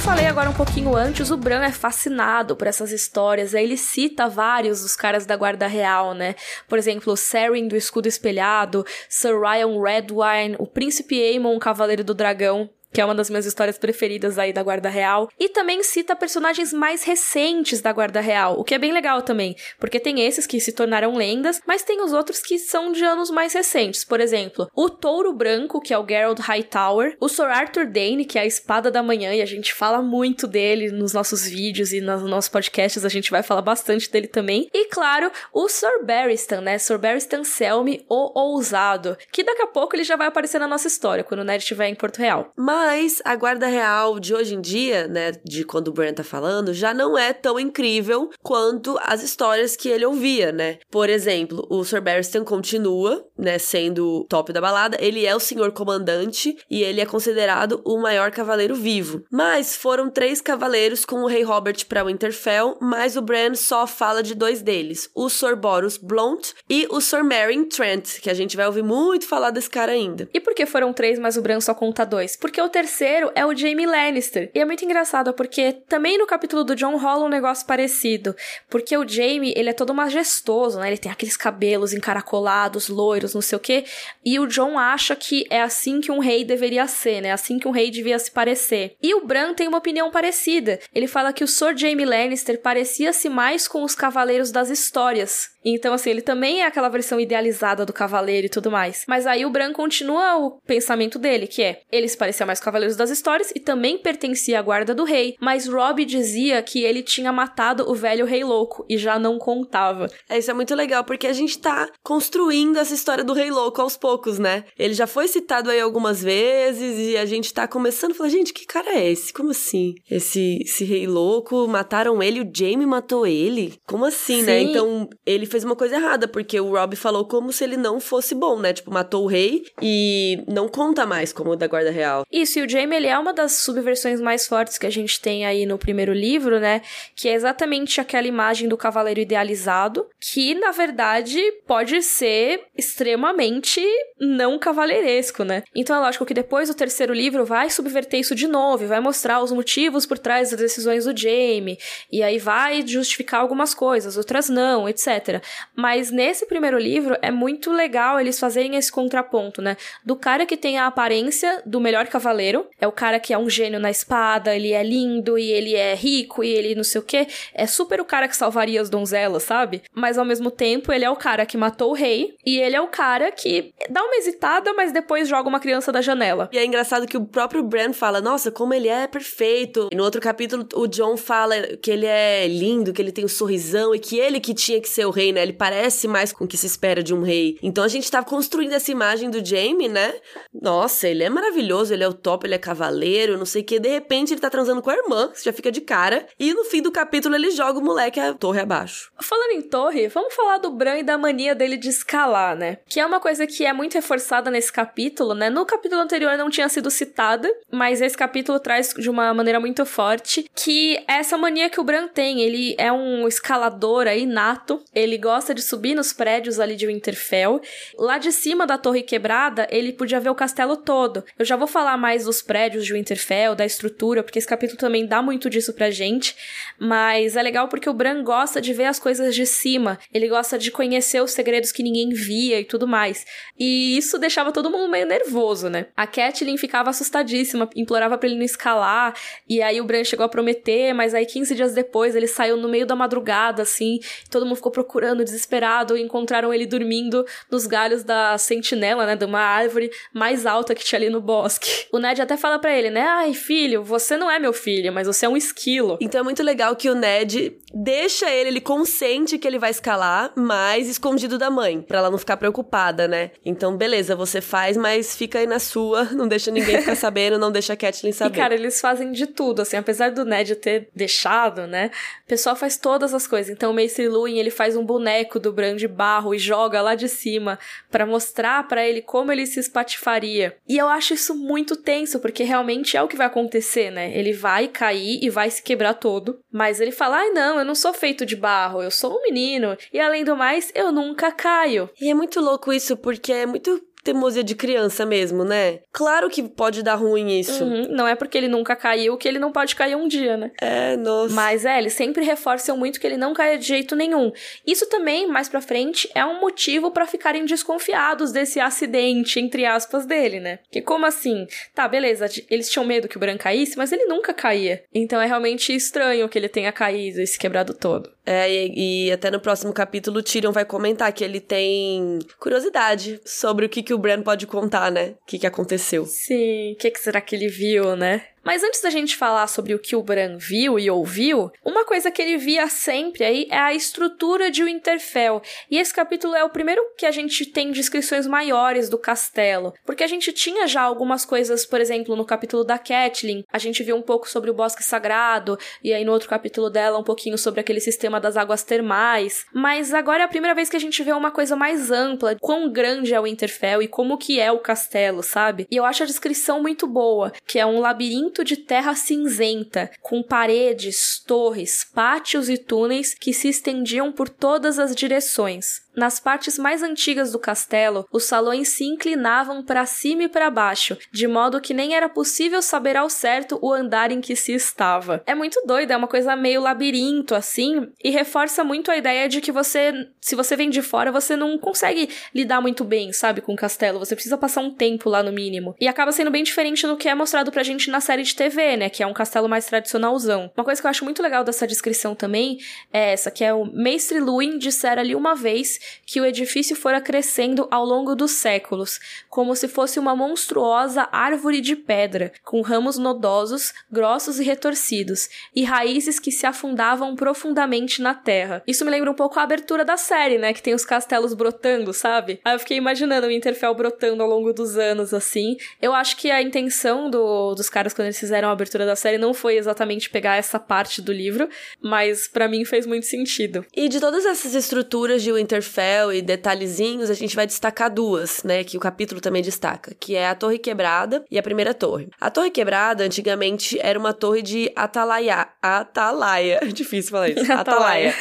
falei agora um pouquinho antes, o Bran é fascinado por essas histórias. Aí ele cita vários dos caras da Guarda Real, né? Por exemplo, Seren do Escudo Espelhado, Sir Ryan Redwine, o Príncipe Aemon, Cavaleiro do Dragão que é uma das minhas histórias preferidas aí da Guarda Real. E também cita personagens mais recentes da Guarda Real, o que é bem legal também, porque tem esses que se tornaram lendas, mas tem os outros que são de anos mais recentes. Por exemplo, o Touro Branco, que é o Geralt Hightower, o Sir Arthur Dane, que é a Espada da Manhã, e a gente fala muito dele nos nossos vídeos e nos nossos podcasts, a gente vai falar bastante dele também. E claro, o Sir Barristan, né? Sir Barristan Selmy, o Ousado, que daqui a pouco ele já vai aparecer na nossa história, quando o Ned estiver em Porto Real. Mas mas a guarda real de hoje em dia, né, de quando o Bran tá falando, já não é tão incrível quanto as histórias que ele ouvia, né? Por exemplo, o Sir Barristan continua, né, sendo top da balada. Ele é o senhor comandante e ele é considerado o maior cavaleiro vivo. Mas foram três cavaleiros com o rei Robert para Winterfell, mas o Bran só fala de dois deles, o Sir Boros Blount e o Sir Meryn Trent, que a gente vai ouvir muito falar desse cara ainda. E por que foram três, mas o Bran só conta dois? Porque o terceiro é o Jaime Lannister. E é muito engraçado, porque também no capítulo do John rola um negócio parecido. Porque o Jaime, ele é todo majestoso, né? Ele tem aqueles cabelos encaracolados, loiros, não sei o quê. E o John acha que é assim que um rei deveria ser, né? Assim que um rei devia se parecer. E o Bran tem uma opinião parecida. Ele fala que o Sir Jaime Lannister parecia-se mais com os cavaleiros das histórias. Então, assim, ele também é aquela versão idealizada do cavaleiro e tudo mais. Mas aí o Bran continua o pensamento dele, que é: ele se parecia mais Cavaleiros das Histórias e também pertencia à Guarda do Rei, mas Robb dizia que ele tinha matado o velho Rei Louco e já não contava. É, isso é muito legal, porque a gente tá construindo essa história do Rei Louco aos poucos, né? Ele já foi citado aí algumas vezes e a gente tá começando a falar: gente, que cara é esse? Como assim? Esse, esse Rei Louco, mataram ele, o Jaime matou ele? Como assim, né? Sim. né? Então, ele fez uma coisa errada, porque o Rob falou como se ele não fosse bom, né? Tipo, matou o rei e não conta mais como o da Guarda Real. Isso, e o Jaime, ele é uma das subversões mais fortes que a gente tem aí no primeiro livro, né? Que é exatamente aquela imagem do cavaleiro idealizado, que na verdade pode ser extremamente não cavaleiresco, né? Então é lógico que depois o terceiro livro vai subverter isso de novo, vai mostrar os motivos por trás das decisões do Jaime, e aí vai justificar algumas coisas, outras não, etc. Mas nesse primeiro livro é muito legal eles fazerem esse contraponto, né? Do cara que tem a aparência do melhor cavaleiro, é o cara que é um gênio na espada, ele é lindo e ele é rico e ele não sei o que, é super o cara que salvaria as donzelas, sabe? Mas ao mesmo tempo ele é o cara que matou o rei e ele é o cara que dá uma hesitada, mas depois joga uma criança da janela. E é engraçado que o próprio Bran fala: Nossa, como ele é perfeito. E no outro capítulo, o John fala que ele é lindo, que ele tem um sorrisão e que ele que tinha que ser o rei, né? Ele parece mais com o que se espera de um rei. Então a gente tá construindo essa imagem do Jaime, né? Nossa, ele é maravilhoso, ele é o top top, ele é cavaleiro, não sei o que. De repente ele tá transando com a irmã, já fica de cara. E no fim do capítulo ele joga o moleque a torre abaixo. Falando em torre, vamos falar do Bran e da mania dele de escalar, né? Que é uma coisa que é muito reforçada nesse capítulo, né? No capítulo anterior não tinha sido citada, mas esse capítulo traz de uma maneira muito forte que é essa mania que o Bran tem. Ele é um escalador aí nato, ele gosta de subir nos prédios ali de Winterfell. Lá de cima da torre quebrada, ele podia ver o castelo todo. Eu já vou falar mais dos prédios de Winterfell, da estrutura, porque esse capítulo também dá muito disso pra gente, mas é legal porque o Bran gosta de ver as coisas de cima, ele gosta de conhecer os segredos que ninguém via e tudo mais. E isso deixava todo mundo meio nervoso, né? A Catelyn ficava assustadíssima, implorava para ele não escalar, e aí o Bran chegou a prometer, mas aí 15 dias depois ele saiu no meio da madrugada, assim, todo mundo ficou procurando desesperado e encontraram ele dormindo nos galhos da sentinela, né, de uma árvore mais alta que tinha ali no bosque. O Ned até fala para ele, né, ai filho, você não é meu filho, mas você é um esquilo. Então é muito legal que o Ned deixa ele, ele consente que ele vai escalar, mas escondido da mãe, para ela não ficar preocupada, né? Então, beleza, você faz, mas fica aí na sua, não deixa ninguém ficar *laughs* sabendo, não deixa a Catelyn saber. E cara, eles fazem de tudo, assim, apesar do Ned ter deixado, né? O pessoal faz todas as coisas. Então, o Mace Luwin, ele faz um boneco do Bran de barro e joga lá de cima para mostrar para ele como ele se espatifaria. E eu acho isso muito tenso, porque realmente é o que vai acontecer, né? Ele vai cair e vai se quebrar todo, mas ele fala: "Ai, não, eu não sou feito de barro, eu sou um menino. E além do mais, eu nunca caio". E é muito louco isso, porque é muito teimosia de criança mesmo, né? Claro que pode dar ruim isso. Uhum, não é porque ele nunca caiu que ele não pode cair um dia, né? É, nossa. Mas é, eles sempre reforçam muito que ele não caia de jeito nenhum. Isso também, mais pra frente, é um motivo para ficarem desconfiados desse acidente, entre aspas, dele, né? Que como assim? Tá, beleza, eles tinham medo que o Bran caísse, mas ele nunca caía. Então é realmente estranho que ele tenha caído e se quebrado todo. É, e, e, até no próximo capítulo o Tyrion vai comentar que ele tem curiosidade sobre o que, que o Bran pode contar, né? O que, que aconteceu. Sim, o que, que será que ele viu, né? Mas antes da gente falar sobre o que o Bran viu e ouviu, uma coisa que ele via sempre aí é a estrutura de Winterfell. E esse capítulo é o primeiro que a gente tem descrições maiores do castelo. Porque a gente tinha já algumas coisas, por exemplo, no capítulo da Catelyn, a gente viu um pouco sobre o Bosque Sagrado, e aí no outro capítulo dela um pouquinho sobre aquele sistema das águas termais. Mas agora é a primeira vez que a gente vê uma coisa mais ampla, quão grande é o Winterfell e como que é o castelo, sabe? E eu acho a descrição muito boa, que é um labirinto de terra cinzenta, com paredes, torres, pátios e túneis que se estendiam por todas as direções. Nas partes mais antigas do castelo, os salões se inclinavam para cima e para baixo, de modo que nem era possível saber ao certo o andar em que se estava. É muito doido, é uma coisa meio labirinto assim, e reforça muito a ideia de que você, se você vem de fora, você não consegue lidar muito bem, sabe, com o castelo. Você precisa passar um tempo lá no mínimo. E acaba sendo bem diferente do que é mostrado pra gente na série de TV, né, que é um castelo mais tradicionalzão. Uma coisa que eu acho muito legal dessa descrição também é essa, que é o Mestre Luin dissera ali uma vez que o edifício fora crescendo ao longo dos séculos, como se fosse uma monstruosa árvore de pedra, com ramos nodosos, grossos e retorcidos, e raízes que se afundavam profundamente na terra. Isso me lembra um pouco a abertura da série, né? Que tem os castelos brotando, sabe? Aí eu fiquei imaginando o Interfell brotando ao longo dos anos, assim. Eu acho que a intenção do, dos caras quando eles fizeram a abertura da série não foi exatamente pegar essa parte do livro, mas para mim fez muito sentido. E de todas essas estruturas de Winterfell, e detalhezinhos, a gente vai destacar duas, né? Que o capítulo também destaca, que é a Torre Quebrada e a Primeira Torre. A Torre Quebrada, antigamente, era uma torre de atalaia. Atalaia. *laughs* Difícil falar isso. *laughs* atalaia.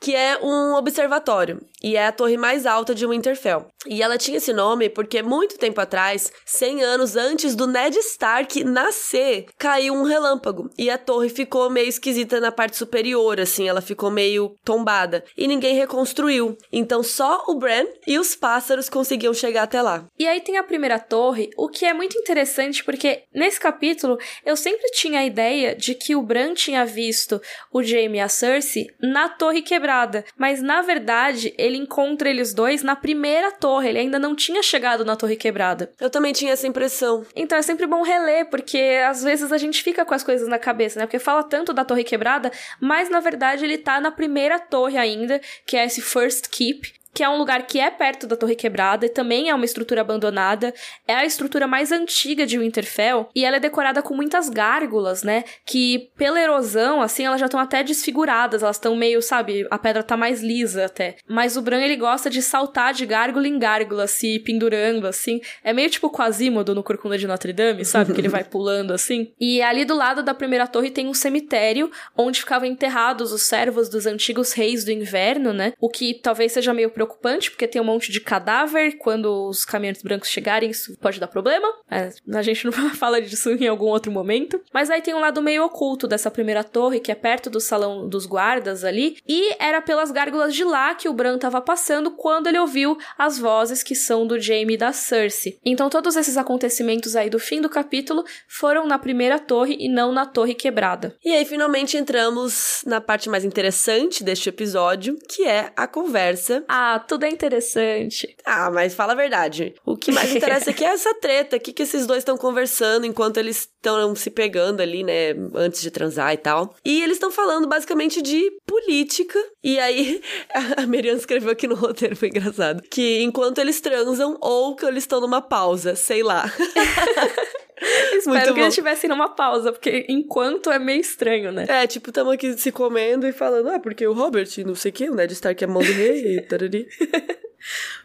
que é um observatório e é a torre mais alta de Winterfell. E ela tinha esse nome porque muito tempo atrás, 100 anos antes do Ned Stark nascer, caiu um relâmpago e a torre ficou meio esquisita na parte superior, assim, ela ficou meio tombada e ninguém reconstruiu. Então só o Bran e os pássaros conseguiam chegar até lá. E aí tem a primeira torre, o que é muito interessante porque nesse capítulo eu sempre tinha a ideia de que o Bran tinha visto o Jaime e a Cersei na torre quebrada, mas na verdade ele ele encontra eles dois na primeira torre. Ele ainda não tinha chegado na torre quebrada. Eu também tinha essa impressão. Então é sempre bom reler, porque às vezes a gente fica com as coisas na cabeça, né? Porque fala tanto da torre quebrada, mas na verdade ele tá na primeira torre ainda, que é esse First Keep, que é um lugar que é perto da Torre Quebrada e também é uma estrutura abandonada. É a estrutura mais antiga de Winterfell e ela é decorada com muitas gárgulas, né? Que pela erosão, assim, elas já estão até desfiguradas, elas estão meio, sabe, a pedra tá mais lisa até. Mas o Bran ele gosta de saltar de gárgula em gárgula, se pendurando assim. É meio tipo Quasimodo no Corcunda de Notre Dame, sabe? Que ele vai *laughs* pulando assim. E ali do lado da primeira torre tem um cemitério onde ficavam enterrados os servos dos antigos reis do inverno, né? O que talvez seja meio preocupante, porque tem um monte de cadáver. Quando os caminhantes brancos chegarem, isso pode dar problema. É, a gente não *laughs* fala disso em algum outro momento. Mas aí tem um lado meio oculto dessa primeira torre, que é perto do salão dos guardas ali. E era pelas gárgulas de lá que o Bran estava passando quando ele ouviu as vozes que são do Jaime e da Cersei. Então todos esses acontecimentos aí do fim do capítulo foram na primeira torre e não na torre quebrada. E aí finalmente entramos na parte mais interessante deste episódio, que é a conversa. Ah, tudo é interessante. Ah, mas fala a verdade. O que mais *laughs* interessa aqui é essa treta. O que, que esses dois estão conversando enquanto eles estão se pegando ali, né? Antes de transar e tal. E eles estão falando basicamente de política. E aí, *laughs* a Miriam escreveu aqui no roteiro, foi engraçado. Que enquanto eles transam ou que eles estão numa pausa, sei lá. *laughs* *laughs* Espero Muito que bom. eles estivessem numa pausa, porque enquanto é meio estranho, né? É, tipo, estamos aqui se comendo e falando, ah, porque o Robert, não sei o que, o Ned Stark é mão do rei, e tarari. *laughs*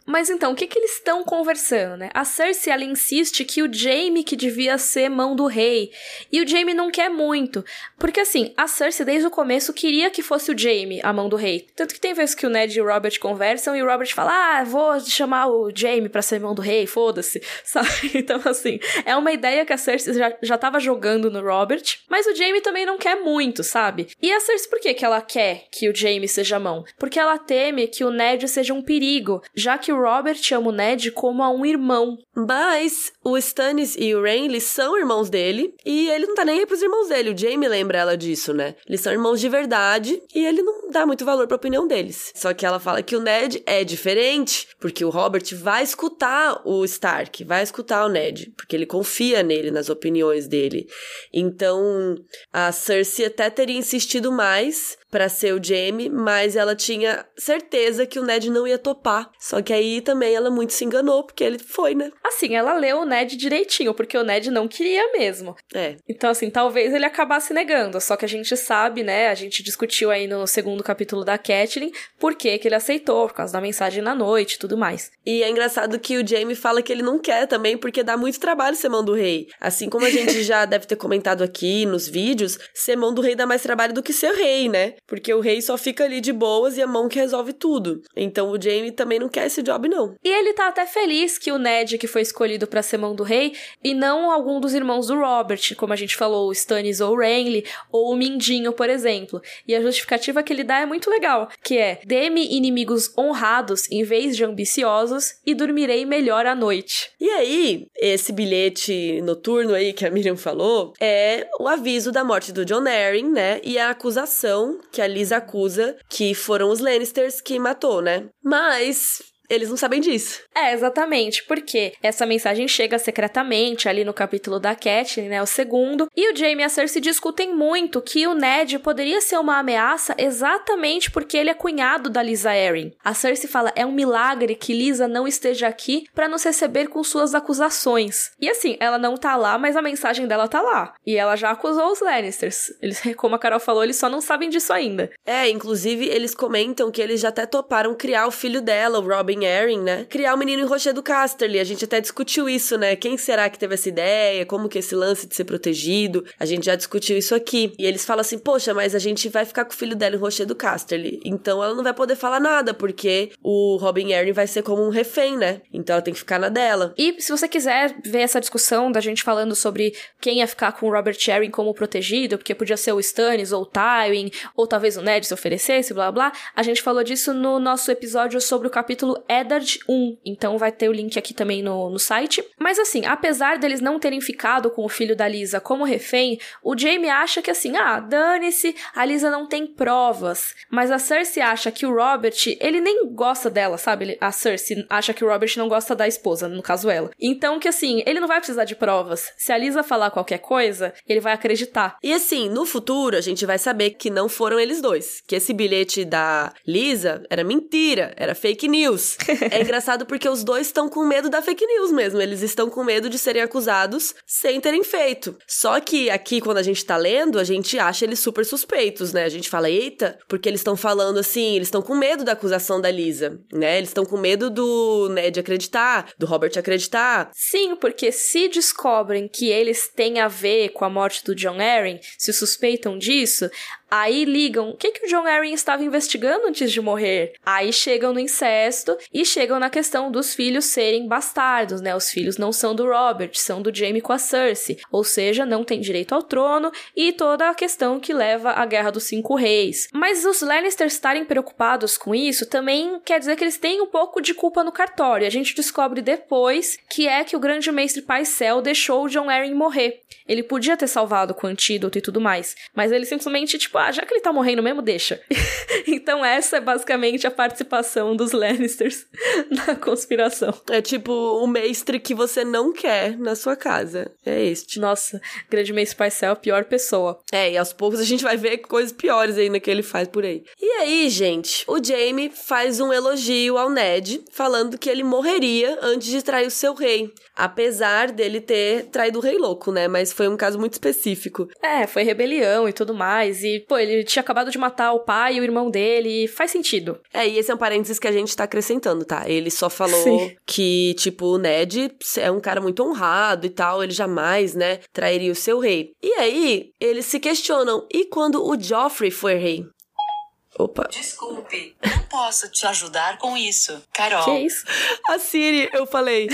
Mas então, o que, que eles estão conversando, né? A Cersei, ela insiste que o Jaime que devia ser mão do rei. E o Jaime não quer muito. Porque assim, a Cersei desde o começo queria que fosse o Jaime a mão do rei. Tanto que tem vezes que o Ned e o Robert conversam e o Robert fala: Ah, vou chamar o Jaime pra ser mão do rei, foda-se. *laughs* Sabe? Então, assim, é uma ideia que a Cersei já, já tava jogando no Robert. Mas o Jaime também não quer muito, sabe? E a Cersei, por que, que ela quer que o Jaime seja mão? Porque ela teme que o Ned seja um perigo, já que o Robert ama o Ned como a um irmão. Mas o Stannis e o Renly são irmãos dele e ele não tá nem aí pros irmãos dele. O Jaime lembra ela disso, né? Eles são irmãos de verdade e ele não dá muito valor pra opinião deles. Só que ela fala que o Ned é diferente, porque o Robert vai escutar o Stark, vai escutar o Ned, porque ele confia nele, nas opiniões dele. Então, a Cersei até teria insistido mais para ser o Jaime, mas ela tinha certeza que o Ned não ia topar. Só que aí também ela muito se enganou, porque ele foi, né? Assim, ela leu o Ned direitinho, porque o Ned não queria mesmo. É. Então, assim, talvez ele acabasse negando. Só que a gente sabe, né? A gente discutiu aí no segundo capítulo da Catelyn por que, que ele aceitou, por causa da mensagem na noite e tudo mais. E é engraçado que o Jaime fala que ele não quer também, porque dá muito trabalho ser mão do rei. Assim como a gente *laughs* já deve ter comentado aqui nos vídeos, ser mão do rei dá mais trabalho do que ser rei, né? Porque o rei só fica ali de boas e a mão que resolve tudo. Então o Jaime também não quer esse job, não. E ele tá até feliz que o Ned, que foi escolhido para ser mão do rei, e não algum dos irmãos do Robert, como a gente falou, o Stannis ou o Renly, ou o Mindinho, por exemplo. E a justificativa que ele dá é muito legal, que é: dê-me inimigos honrados em vez de ambiciosos e dormirei melhor à noite. E aí, esse bilhete noturno aí que a Miriam falou é o aviso da morte do John Arryn, né? E a acusação que a Liz acusa que foram os Lannisters que matou, né? Mas eles não sabem disso. É, exatamente, porque essa mensagem chega secretamente ali no capítulo da Catelyn, né, o segundo, e o Jaime e a Cersei discutem muito que o Ned poderia ser uma ameaça exatamente porque ele é cunhado da Lisa Arryn. A Cersei fala, é um milagre que Lisa não esteja aqui para nos receber com suas acusações. E assim, ela não tá lá, mas a mensagem dela tá lá. E ela já acusou os Lannisters. Eles, *laughs* como a Carol falou, eles só não sabem disso ainda. É, inclusive eles comentam que eles já até toparam criar o filho dela, o Robin Erin, né? Criar o menino em Rochedo Casterly. A gente até discutiu isso, né? Quem será que teve essa ideia? Como que esse lance de ser protegido? A gente já discutiu isso aqui. E eles falam assim, poxa, mas a gente vai ficar com o filho dela em Rochedo Casterly. Então ela não vai poder falar nada, porque o Robin Erin vai ser como um refém, né? Então ela tem que ficar na dela. E se você quiser ver essa discussão da gente falando sobre quem ia ficar com o Robert Erin como protegido, porque podia ser o Stannis ou o Tywin, ou talvez o Ned se oferecesse, blá blá, a gente falou disso no nosso episódio sobre o capítulo Eddard 1. Então vai ter o link aqui também no, no site. Mas assim, apesar deles não terem ficado com o filho da Lisa como refém, o Jaime acha que assim, ah, dane-se, a Lisa não tem provas. Mas a Cersei acha que o Robert, ele nem gosta dela, sabe? A Cersei acha que o Robert não gosta da esposa, no caso ela. Então que assim, ele não vai precisar de provas. Se a Lisa falar qualquer coisa, ele vai acreditar. E assim, no futuro a gente vai saber que não foram eles dois, que esse bilhete da Lisa era mentira, era fake news. *laughs* é engraçado porque os dois estão com medo da fake news mesmo, eles estão com medo de serem acusados sem terem feito. Só que aqui quando a gente tá lendo, a gente acha eles super suspeitos, né? A gente fala, eita, porque eles estão falando assim, eles estão com medo da acusação da Lisa, né? Eles estão com medo do Ned acreditar, do Robert acreditar. Sim, porque se descobrem que eles têm a ver com a morte do John Arryn, se suspeitam disso, Aí ligam, o que, que o John Arryn estava investigando antes de morrer? Aí chegam no incesto e chegam na questão dos filhos serem bastardos, né? Os filhos não são do Robert, são do Jaime com a Cersei, ou seja, não tem direito ao trono e toda a questão que leva à Guerra dos Cinco Reis. Mas os Lannisters estarem preocupados com isso também quer dizer que eles têm um pouco de culpa no cartório. A gente descobre depois que é que o grande mestre Paisel deixou o John Arryn morrer. Ele podia ter salvado com o antídoto e tudo mais, mas ele simplesmente, tipo, ah, já que ele tá morrendo mesmo, deixa. *laughs* então essa é basicamente a participação dos Lannisters *laughs* na conspiração. É tipo o mestre que você não quer na sua casa. É este. Nossa, grande mestre Paisel, a pior pessoa. É, e aos poucos a gente vai ver coisas piores ainda que ele faz por aí. E aí, gente, o Jaime faz um elogio ao Ned, falando que ele morreria antes de trair o seu rei. Apesar dele ter traído o rei louco, né? Mas foi um caso muito específico. É, foi rebelião e tudo mais. E, pô, ele tinha acabado de matar o pai e o irmão dele. E faz sentido. É, e esse é um parênteses que a gente tá acrescentando, tá? Ele só falou Sim. que, tipo, o Ned é um cara muito honrado e tal. Ele jamais, né, trairia o seu rei. E aí, eles se questionam: e quando o Joffrey foi rei? Opa. Desculpe, não posso te ajudar com isso. Carol. Que isso? A Siri, eu falei,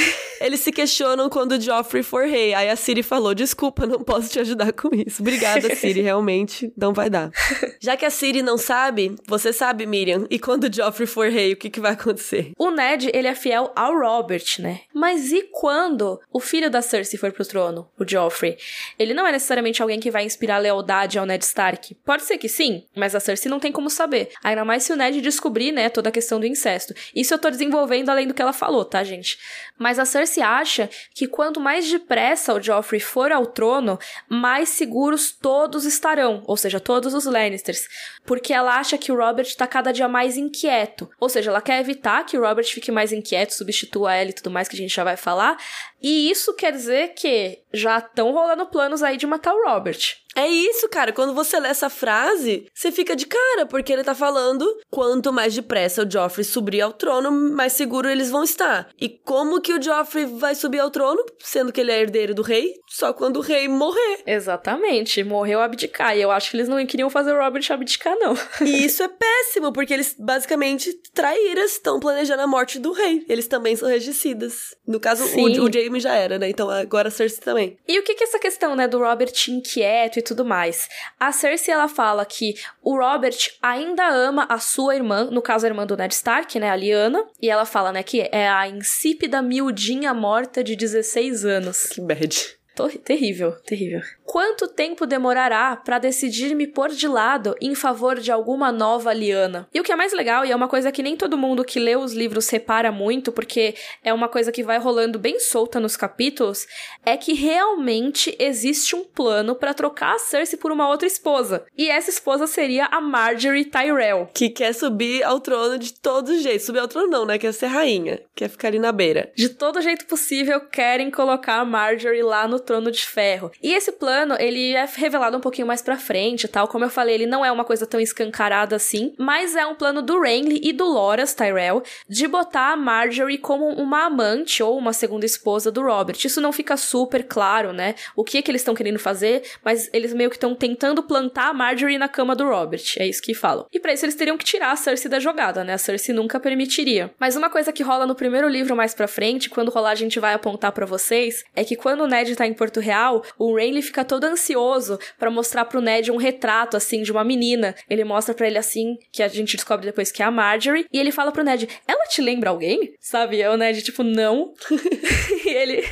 eles se questionam quando o Joffrey for rei. Aí a Siri falou, desculpa, não posso te ajudar com isso. Obrigada, *laughs* Siri, realmente não vai dar. *laughs* Já que a Siri não sabe, você sabe, Miriam, e quando o Joffrey for rei, o que, que vai acontecer? O Ned, ele é fiel ao Robert, né? Mas e quando o filho da Cersei for pro trono, o Joffrey? Ele não é necessariamente alguém que vai inspirar lealdade ao Ned Stark. Pode ser que sim, mas a Cersei não tem como saber. Ainda mais se o Ned descobrir, né, toda a questão do incesto. Isso eu tô desenvolvendo além do que ela falou, tá, gente? Mas a Cersei acha que quanto mais depressa o Joffrey for ao trono, mais seguros todos estarão, ou seja, todos os Lannisters, porque ela acha que o Robert tá cada dia mais inquieto. Ou seja, ela quer evitar que o Robert fique mais inquieto, substitua ela e tudo mais que a gente já vai falar. E isso quer dizer que já estão rolando planos aí de matar o Robert. É isso, cara. Quando você lê essa frase, você fica de cara, porque ele tá falando quanto mais depressa o Joffrey subir ao trono, mais seguro eles vão estar. E como que o Joffrey vai subir ao trono, sendo que ele é herdeiro do rei? Só quando o rei morrer. Exatamente, morreu abdicar. E eu acho que eles não queriam fazer o Robert abdicar, não. e isso é péssimo, porque eles basicamente traíras estão planejando a morte do rei. Eles também são regicidas. No caso, o, o Jaime já era, né? Então agora a Cersei também. E o que que é essa questão, né, do Robert inquieto e tudo mais? A Cersei, ela fala que o Robert ainda ama a sua irmã, no caso a irmã do Ned Stark, né, a Lyanna, e ela fala, né, que é a insípida miudinha morta de 16 anos. Que bad. Terrível, terrível. Quanto tempo demorará para decidir me pôr de lado em favor de alguma nova Liana? E o que é mais legal, e é uma coisa que nem todo mundo que lê os livros repara muito, porque é uma coisa que vai rolando bem solta nos capítulos, é que realmente existe um plano para trocar a Cersei por uma outra esposa. E essa esposa seria a Marjorie Tyrell. Que quer subir ao trono de todo jeito. Subir ao trono não, né? Quer ser rainha. Quer ficar ali na beira. De todo jeito possível, querem colocar a Marjorie lá no trono de ferro. E esse plano, ele é revelado um pouquinho mais pra frente, tal. Como eu falei, ele não é uma coisa tão escancarada assim, mas é um plano do Renly e do Loras Tyrell de botar a Marjorie como uma amante ou uma segunda esposa do Robert. Isso não fica super claro, né? O que é que eles estão querendo fazer, mas eles meio que estão tentando plantar a Marjorie na cama do Robert. É isso que falam. E para isso eles teriam que tirar a Cersei da jogada, né? A Cersei nunca permitiria. Mas uma coisa que rola no primeiro livro mais pra frente, quando rolar a gente vai apontar para vocês, é que quando o Ned tá em em Porto Real, o Renly fica fica todo ansioso para mostrar pro Ned um retrato, assim, de uma menina. Ele mostra para ele, assim, que a gente descobre depois que é a Marjorie, e ele fala pro Ned, ela te lembra alguém? Sabe? E o Ned, tipo, não. *laughs* e, ele,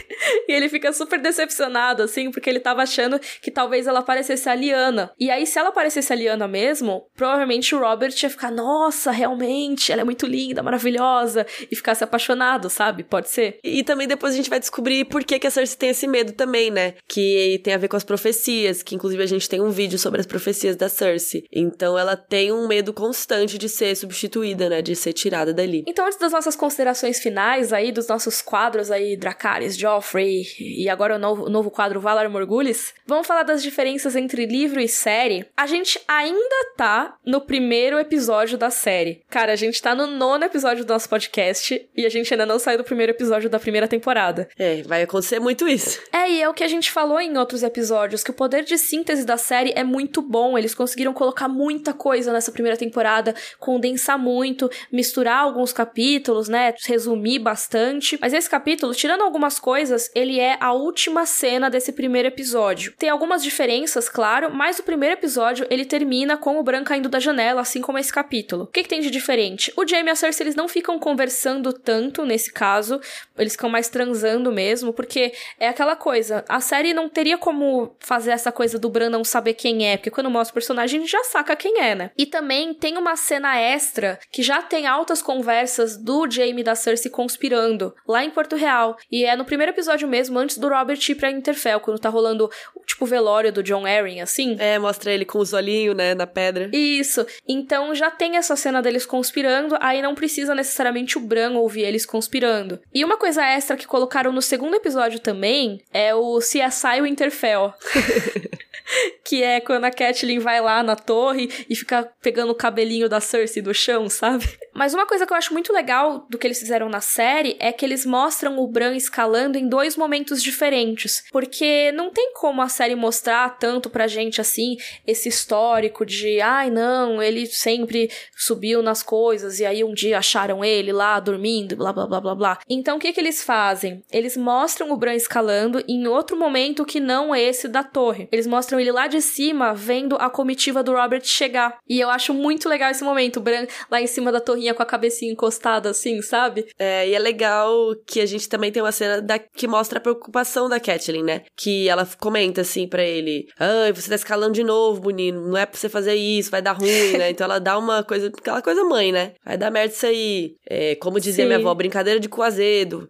e ele fica super decepcionado, assim, porque ele tava achando que talvez ela parecesse a Liana. E aí, se ela parecesse a Liana mesmo, provavelmente o Robert ia ficar, nossa, realmente, ela é muito linda, maravilhosa, e ficar se apaixonado, sabe? Pode ser. E também depois a gente vai descobrir por que, que a Cersei tem esse medo também, né? Que tem a ver com as profecias, que inclusive a gente tem um vídeo sobre as profecias da Cersei. Então ela tem um medo constante de ser substituída, né? De ser tirada dali. Então, antes das nossas considerações finais aí, dos nossos quadros aí, Dracarys, Joffrey e agora o novo, o novo quadro Valar Morgulis, vamos falar das diferenças entre livro e série. A gente ainda tá no primeiro episódio da série. Cara, a gente tá no nono episódio do nosso podcast e a gente ainda não saiu do primeiro episódio da primeira temporada. É, vai acontecer muito isso. É, e é o que a gente falou em outros episódios, que o poder de síntese da série é muito bom. Eles conseguiram colocar muita coisa nessa primeira temporada, condensar muito, misturar alguns capítulos, né? Resumir bastante. Mas esse capítulo, tirando algumas coisas, ele é a última cena desse primeiro episódio. Tem algumas diferenças, claro, mas o primeiro episódio ele termina com o Bran caindo da janela, assim como esse capítulo. O que, que tem de diferente? O Jaime e a Cersei eles não ficam conversando tanto nesse caso, eles ficam mais transando mesmo, porque é aquela coisa, a série não teria como fazer essa coisa do Bran não saber quem é, porque quando mostra o personagem a gente já saca quem é, né? E também tem uma cena extra que já tem altas conversas do Jaime e da Cersei conspirando lá em Porto Real. E é no primeiro episódio mesmo, antes do Robert ir pra Interfell, quando tá rolando tipo o velório do John Arryn, assim. É, mostra ele com os olhinhos, né, na pedra. Isso. Então já tem essa cena deles conspirando, aí não precisa necessariamente o Bran ouvir eles conspirando. E uma coisa extra que colocaram no segundo episódio também é o CSI Winterfell. *laughs* que é quando a Catelyn vai lá na torre e fica pegando o cabelinho da Cersei do chão, sabe? Mas uma coisa que eu acho muito legal do que eles fizeram na série é que eles mostram o Bran escalando em dois momentos diferentes. Porque não tem como a série mostrar tanto pra gente assim esse histórico de, ai não, ele sempre subiu nas coisas e aí um dia acharam ele lá dormindo, blá blá blá blá blá. Então o que que eles fazem? Eles mostram o Bran escalando em outro momento que não esse da torre. Eles mostram ele lá de cima vendo a comitiva do Robert chegar. E eu acho muito legal esse momento, o Bran lá em cima da torrinha com a cabecinha encostada assim, sabe? É, e é legal que a gente também tem uma cena da, que mostra a preocupação da Catelyn, né? Que ela comenta assim para ele: Ai, você tá escalando de novo, menino, não é pra você fazer isso, vai dar ruim, né? *laughs* Então ela dá uma coisa, aquela coisa mãe, né? Vai dar merda isso aí. É, como dizia Sim. minha avó, brincadeira de coazedo.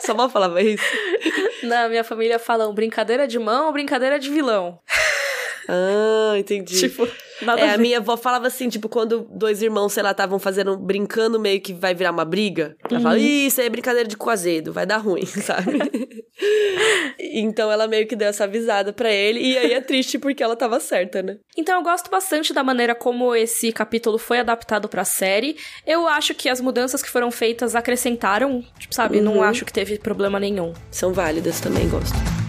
Sua *laughs* avó falava isso? Na minha família falam brincadeira de mão ou brincadeira de vilão. Ah, entendi. *laughs* tipo, nada é, a, a minha avó falava assim, tipo, quando dois irmãos, sei lá, estavam fazendo, brincando meio que vai virar uma briga. Ela uhum. fala, isso aí é brincadeira de coazedo, vai dar ruim, *laughs* sabe? então ela meio que deu essa avisada para ele, e aí é triste porque ela tava certa, né? Então eu gosto bastante da maneira como esse capítulo foi adaptado pra série. Eu acho que as mudanças que foram feitas acrescentaram, tipo, sabe? Uhum. Não acho que teve problema nenhum. São válidas também, gosto.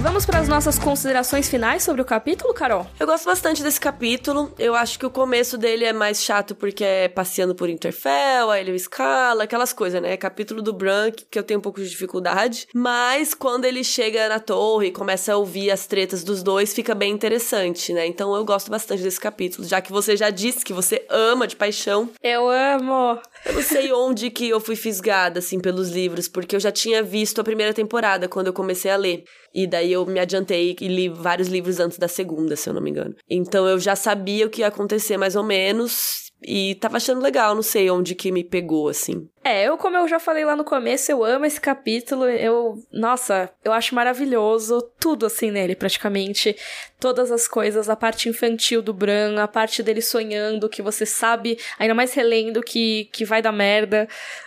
Vamos para as nossas considerações finais sobre o capítulo, Carol? Eu gosto bastante desse capítulo. Eu acho que o começo dele é mais chato porque é passeando por Interfell, aí ele escala, aquelas coisas, né? Capítulo do Bran que eu tenho um pouco de dificuldade. Mas quando ele chega na torre e começa a ouvir as tretas dos dois, fica bem interessante, né? Então eu gosto bastante desse capítulo, já que você já disse que você ama de paixão. Eu amo! Eu não sei onde que eu fui fisgada, assim, pelos livros, porque eu já tinha visto a primeira temporada quando eu comecei a ler. E daí eu me adiantei e li vários livros antes da segunda, se eu não me engano. Então eu já sabia o que ia acontecer mais ou menos. E tava achando legal, não sei onde que me pegou, assim. É, eu, como eu já falei lá no começo, eu amo esse capítulo. Eu, nossa, eu acho maravilhoso tudo assim nele, praticamente. Todas as coisas, a parte infantil do Bran, a parte dele sonhando, que você sabe, ainda mais relendo que, que vai dar merda.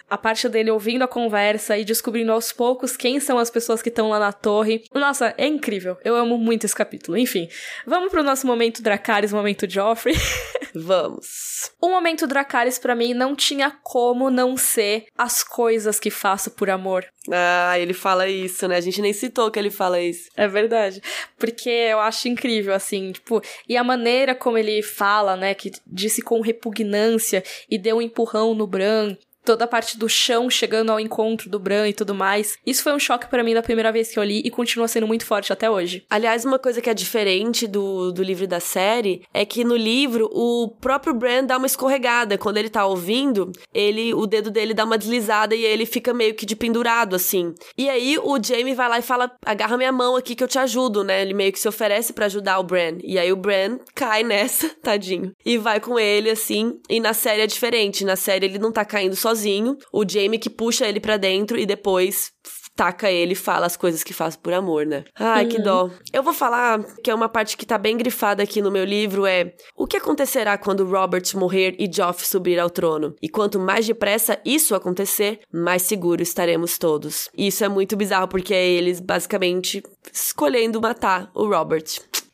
A parte dele ouvindo a conversa e descobrindo aos poucos quem são as pessoas que estão lá na torre. Nossa, é incrível. Eu amo muito esse capítulo. Enfim, vamos pro nosso momento Dracarys, momento Joffrey. *laughs* vamos. O momento Dracarys para mim não tinha como não ser as coisas que faço por amor. Ah, ele fala isso, né? A gente nem citou que ele fala isso. É verdade. Porque eu acho incrível, assim, tipo, e a maneira como ele fala, né? Que disse com repugnância e deu um empurrão no Bran toda a parte do chão chegando ao encontro do Bran e tudo mais. Isso foi um choque para mim da primeira vez que eu li e continua sendo muito forte até hoje. Aliás, uma coisa que é diferente do, do livro da série é que no livro o próprio Bran dá uma escorregada. Quando ele tá ouvindo, ele o dedo dele dá uma deslizada e ele fica meio que de pendurado, assim. E aí o Jamie vai lá e fala: agarra minha mão aqui que eu te ajudo, né? Ele meio que se oferece para ajudar o Bran. E aí o Bran cai nessa, *laughs* tadinho. E vai com ele, assim. E na série é diferente. Na série ele não tá caindo sozinho. O Jamie que puxa ele para dentro e depois taca ele e fala as coisas que faz por amor, né? Ai, uhum. que dó. Eu vou falar que é uma parte que tá bem grifada aqui no meu livro é o que acontecerá quando Robert morrer e Joff subir ao trono? E quanto mais depressa isso acontecer, mais seguro estaremos todos. E isso é muito bizarro porque é eles basicamente escolhendo matar o Robert.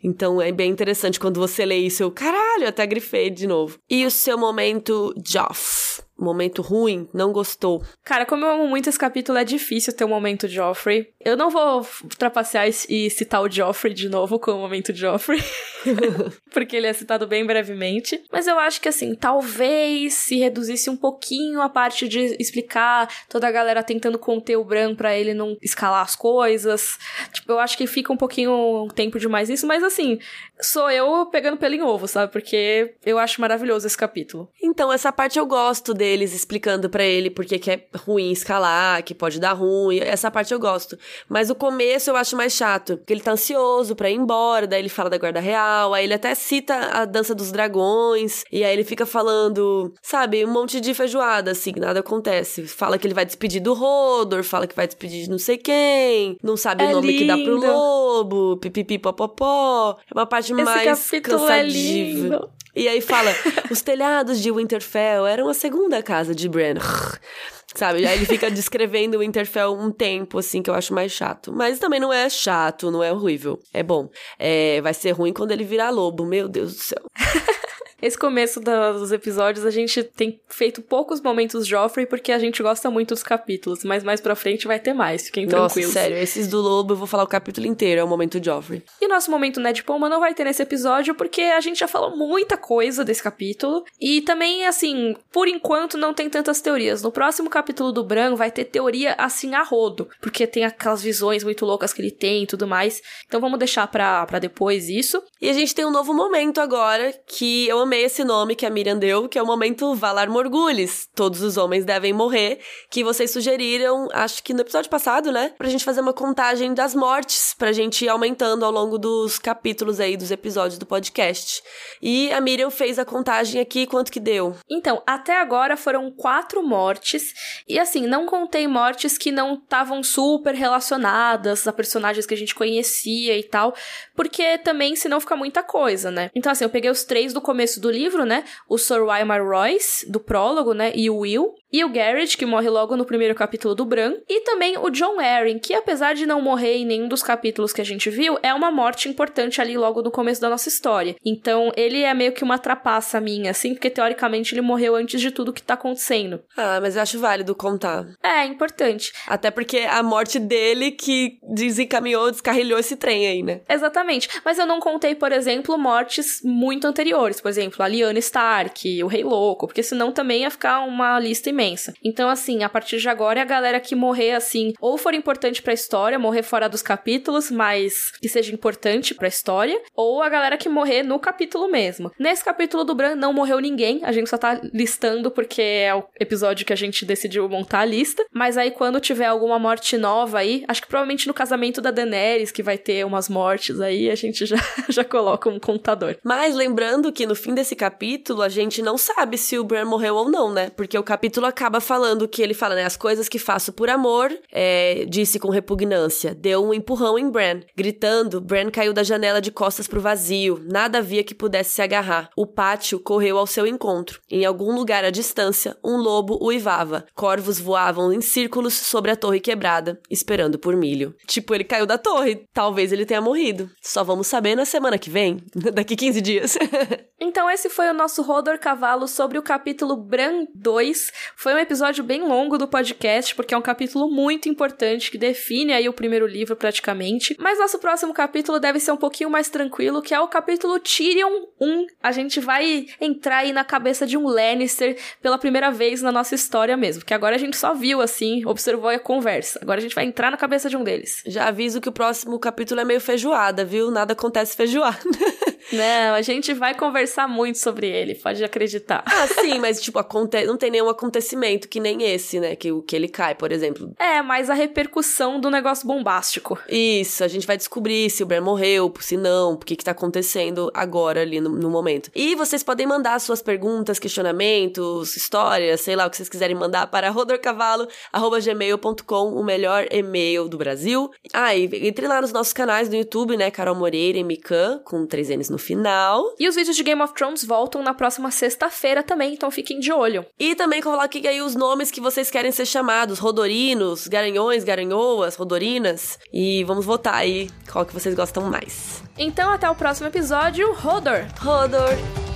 Então é bem interessante quando você lê isso, eu, caralho, até grifei de novo. E o seu momento Joff? Momento ruim, não gostou. Cara, como eu amo muito esse capítulo, é difícil ter um momento Joffrey. Eu não vou ultrapassar e citar o Joffrey de novo com o momento Joffrey, *laughs* porque ele é citado bem brevemente. Mas eu acho que, assim, talvez se reduzisse um pouquinho a parte de explicar toda a galera tentando conter o Bran pra ele não escalar as coisas. Tipo, eu acho que fica um pouquinho tempo demais isso, mas assim, sou eu pegando pelo em ovo, sabe? Porque eu acho maravilhoso esse capítulo. Então, essa parte eu gosto dele deles explicando para ele porque que é ruim escalar, que pode dar ruim. Essa parte eu gosto. Mas o começo eu acho mais chato, porque ele tá ansioso para ir embora, daí ele fala da guarda real, aí ele até cita a dança dos dragões, e aí ele fica falando, sabe, um monte de feijoada, assim, nada acontece. Fala que ele vai despedir do Rodor, fala que vai despedir de não sei quem, não sabe é o nome lindo. que dá pro lobo, pipipi popopó. É uma parte Esse mais cansativa. É e aí fala: os telhados de Winterfell eram a segunda casa de Bran. *laughs* Sabe? Aí ele fica descrevendo o Winterfell um tempo, assim, que eu acho mais chato. Mas também não é chato, não é horrível. É bom. É, vai ser ruim quando ele virar lobo, meu Deus do céu. *laughs* Esse começo dos episódios a gente tem feito poucos momentos Joffrey porque a gente gosta muito dos capítulos, mas mais pra frente vai ter mais, fiquem Nossa, tranquilos. sério, esses do Lobo eu vou falar o capítulo inteiro, é o momento Joffrey. E nosso momento Ned Poma não vai ter nesse episódio porque a gente já falou muita coisa desse capítulo e também, assim, por enquanto não tem tantas teorias. No próximo capítulo do Bran vai ter teoria assim a rodo, porque tem aquelas visões muito loucas que ele tem e tudo mais. Então vamos deixar pra, pra depois isso. E a gente tem um novo momento agora que eu amei esse nome que a Miriam deu, que é o momento Valar Morgulis. Todos os homens devem morrer, que vocês sugeriram, acho que no episódio passado, né? Pra gente fazer uma contagem das mortes, pra gente ir aumentando ao longo dos capítulos aí, dos episódios do podcast. E a Miriam fez a contagem aqui, quanto que deu? Então, até agora foram quatro mortes, e assim, não contei mortes que não estavam super relacionadas a personagens que a gente conhecia e tal, porque também senão fica muita coisa, né? Então, assim, eu peguei os três do começo do livro, né? O Sir Wymar Royce, do prólogo, né? E o Will. E o Garrett, que morre logo no primeiro capítulo do Bran. E também o John Arryn, que apesar de não morrer em nenhum dos capítulos que a gente viu, é uma morte importante ali logo no começo da nossa história. Então, ele é meio que uma trapaça minha, assim, porque teoricamente ele morreu antes de tudo que tá acontecendo. Ah, mas eu acho válido contar. É, importante. Até porque a morte dele que desencaminhou, descarrilhou esse trem aí, né? Exatamente. Mas eu não contei, por exemplo, mortes muito anteriores. Por exemplo, a Lyanna Stark, o Rei Louco, porque senão também ia ficar uma lista imensa. Então, assim, a partir de agora é a galera que morrer, assim, ou for importante pra história, morrer fora dos capítulos, mas que seja importante pra história, ou a galera que morrer no capítulo mesmo. Nesse capítulo do Bran não morreu ninguém, a gente só tá listando porque é o episódio que a gente decidiu montar a lista, mas aí quando tiver alguma morte nova aí, acho que provavelmente no casamento da Daenerys, que vai ter umas mortes aí, a gente já, *laughs* já coloca um contador. Mas lembrando que no fim desse capítulo, a gente não sabe se o Bran morreu ou não, né? Porque o capítulo acaba falando que ele fala, né? As coisas que faço por amor, é, disse com repugnância. Deu um empurrão em Bran. Gritando, Bran caiu da janela de costas pro vazio. Nada havia que pudesse se agarrar. O pátio correu ao seu encontro. Em algum lugar à distância, um lobo uivava. Corvos voavam em círculos sobre a torre quebrada, esperando por milho. Tipo, ele caiu da torre. Talvez ele tenha morrido. Só vamos saber na semana que vem. *laughs* Daqui 15 dias. *laughs* então esse foi o nosso Rodor Cavalo sobre o capítulo Bran 2. Foi um episódio bem longo do podcast, porque é um capítulo muito importante que define aí o primeiro livro praticamente. Mas nosso próximo capítulo deve ser um pouquinho mais tranquilo, que é o capítulo Tyrion 1. A gente vai entrar aí na cabeça de um Lannister pela primeira vez na nossa história mesmo, que agora a gente só viu assim, observou a conversa. Agora a gente vai entrar na cabeça de um deles. Já aviso que o próximo capítulo é meio feijoada, viu? Nada acontece feijoada. *laughs* Não, a gente vai conversar muito sobre ele, pode acreditar. Ah, sim, mas tipo, aconte... não tem nenhum acontecimento que nem esse, né? Que, que ele cai, por exemplo. É, mas a repercussão do negócio bombástico. Isso, a gente vai descobrir se o Bran morreu, se não, o que que tá acontecendo agora ali no, no momento. E vocês podem mandar suas perguntas, questionamentos, histórias, sei lá, o que vocês quiserem mandar para rodorcavalo.gmail.com, o melhor e-mail do Brasil. Ah, e entre lá nos nossos canais do YouTube, né? Carol Moreira e Mikan, com três N's no final. E os vídeos de Game of Thrones voltam na próxima sexta-feira também, então fiquem de olho. E também coloquem aí os nomes que vocês querem ser chamados: Rodorinos, Garanhões, Garanhoas, Rodorinas. E vamos votar aí qual que vocês gostam mais. Então até o próximo episódio. Rodor! Rodor!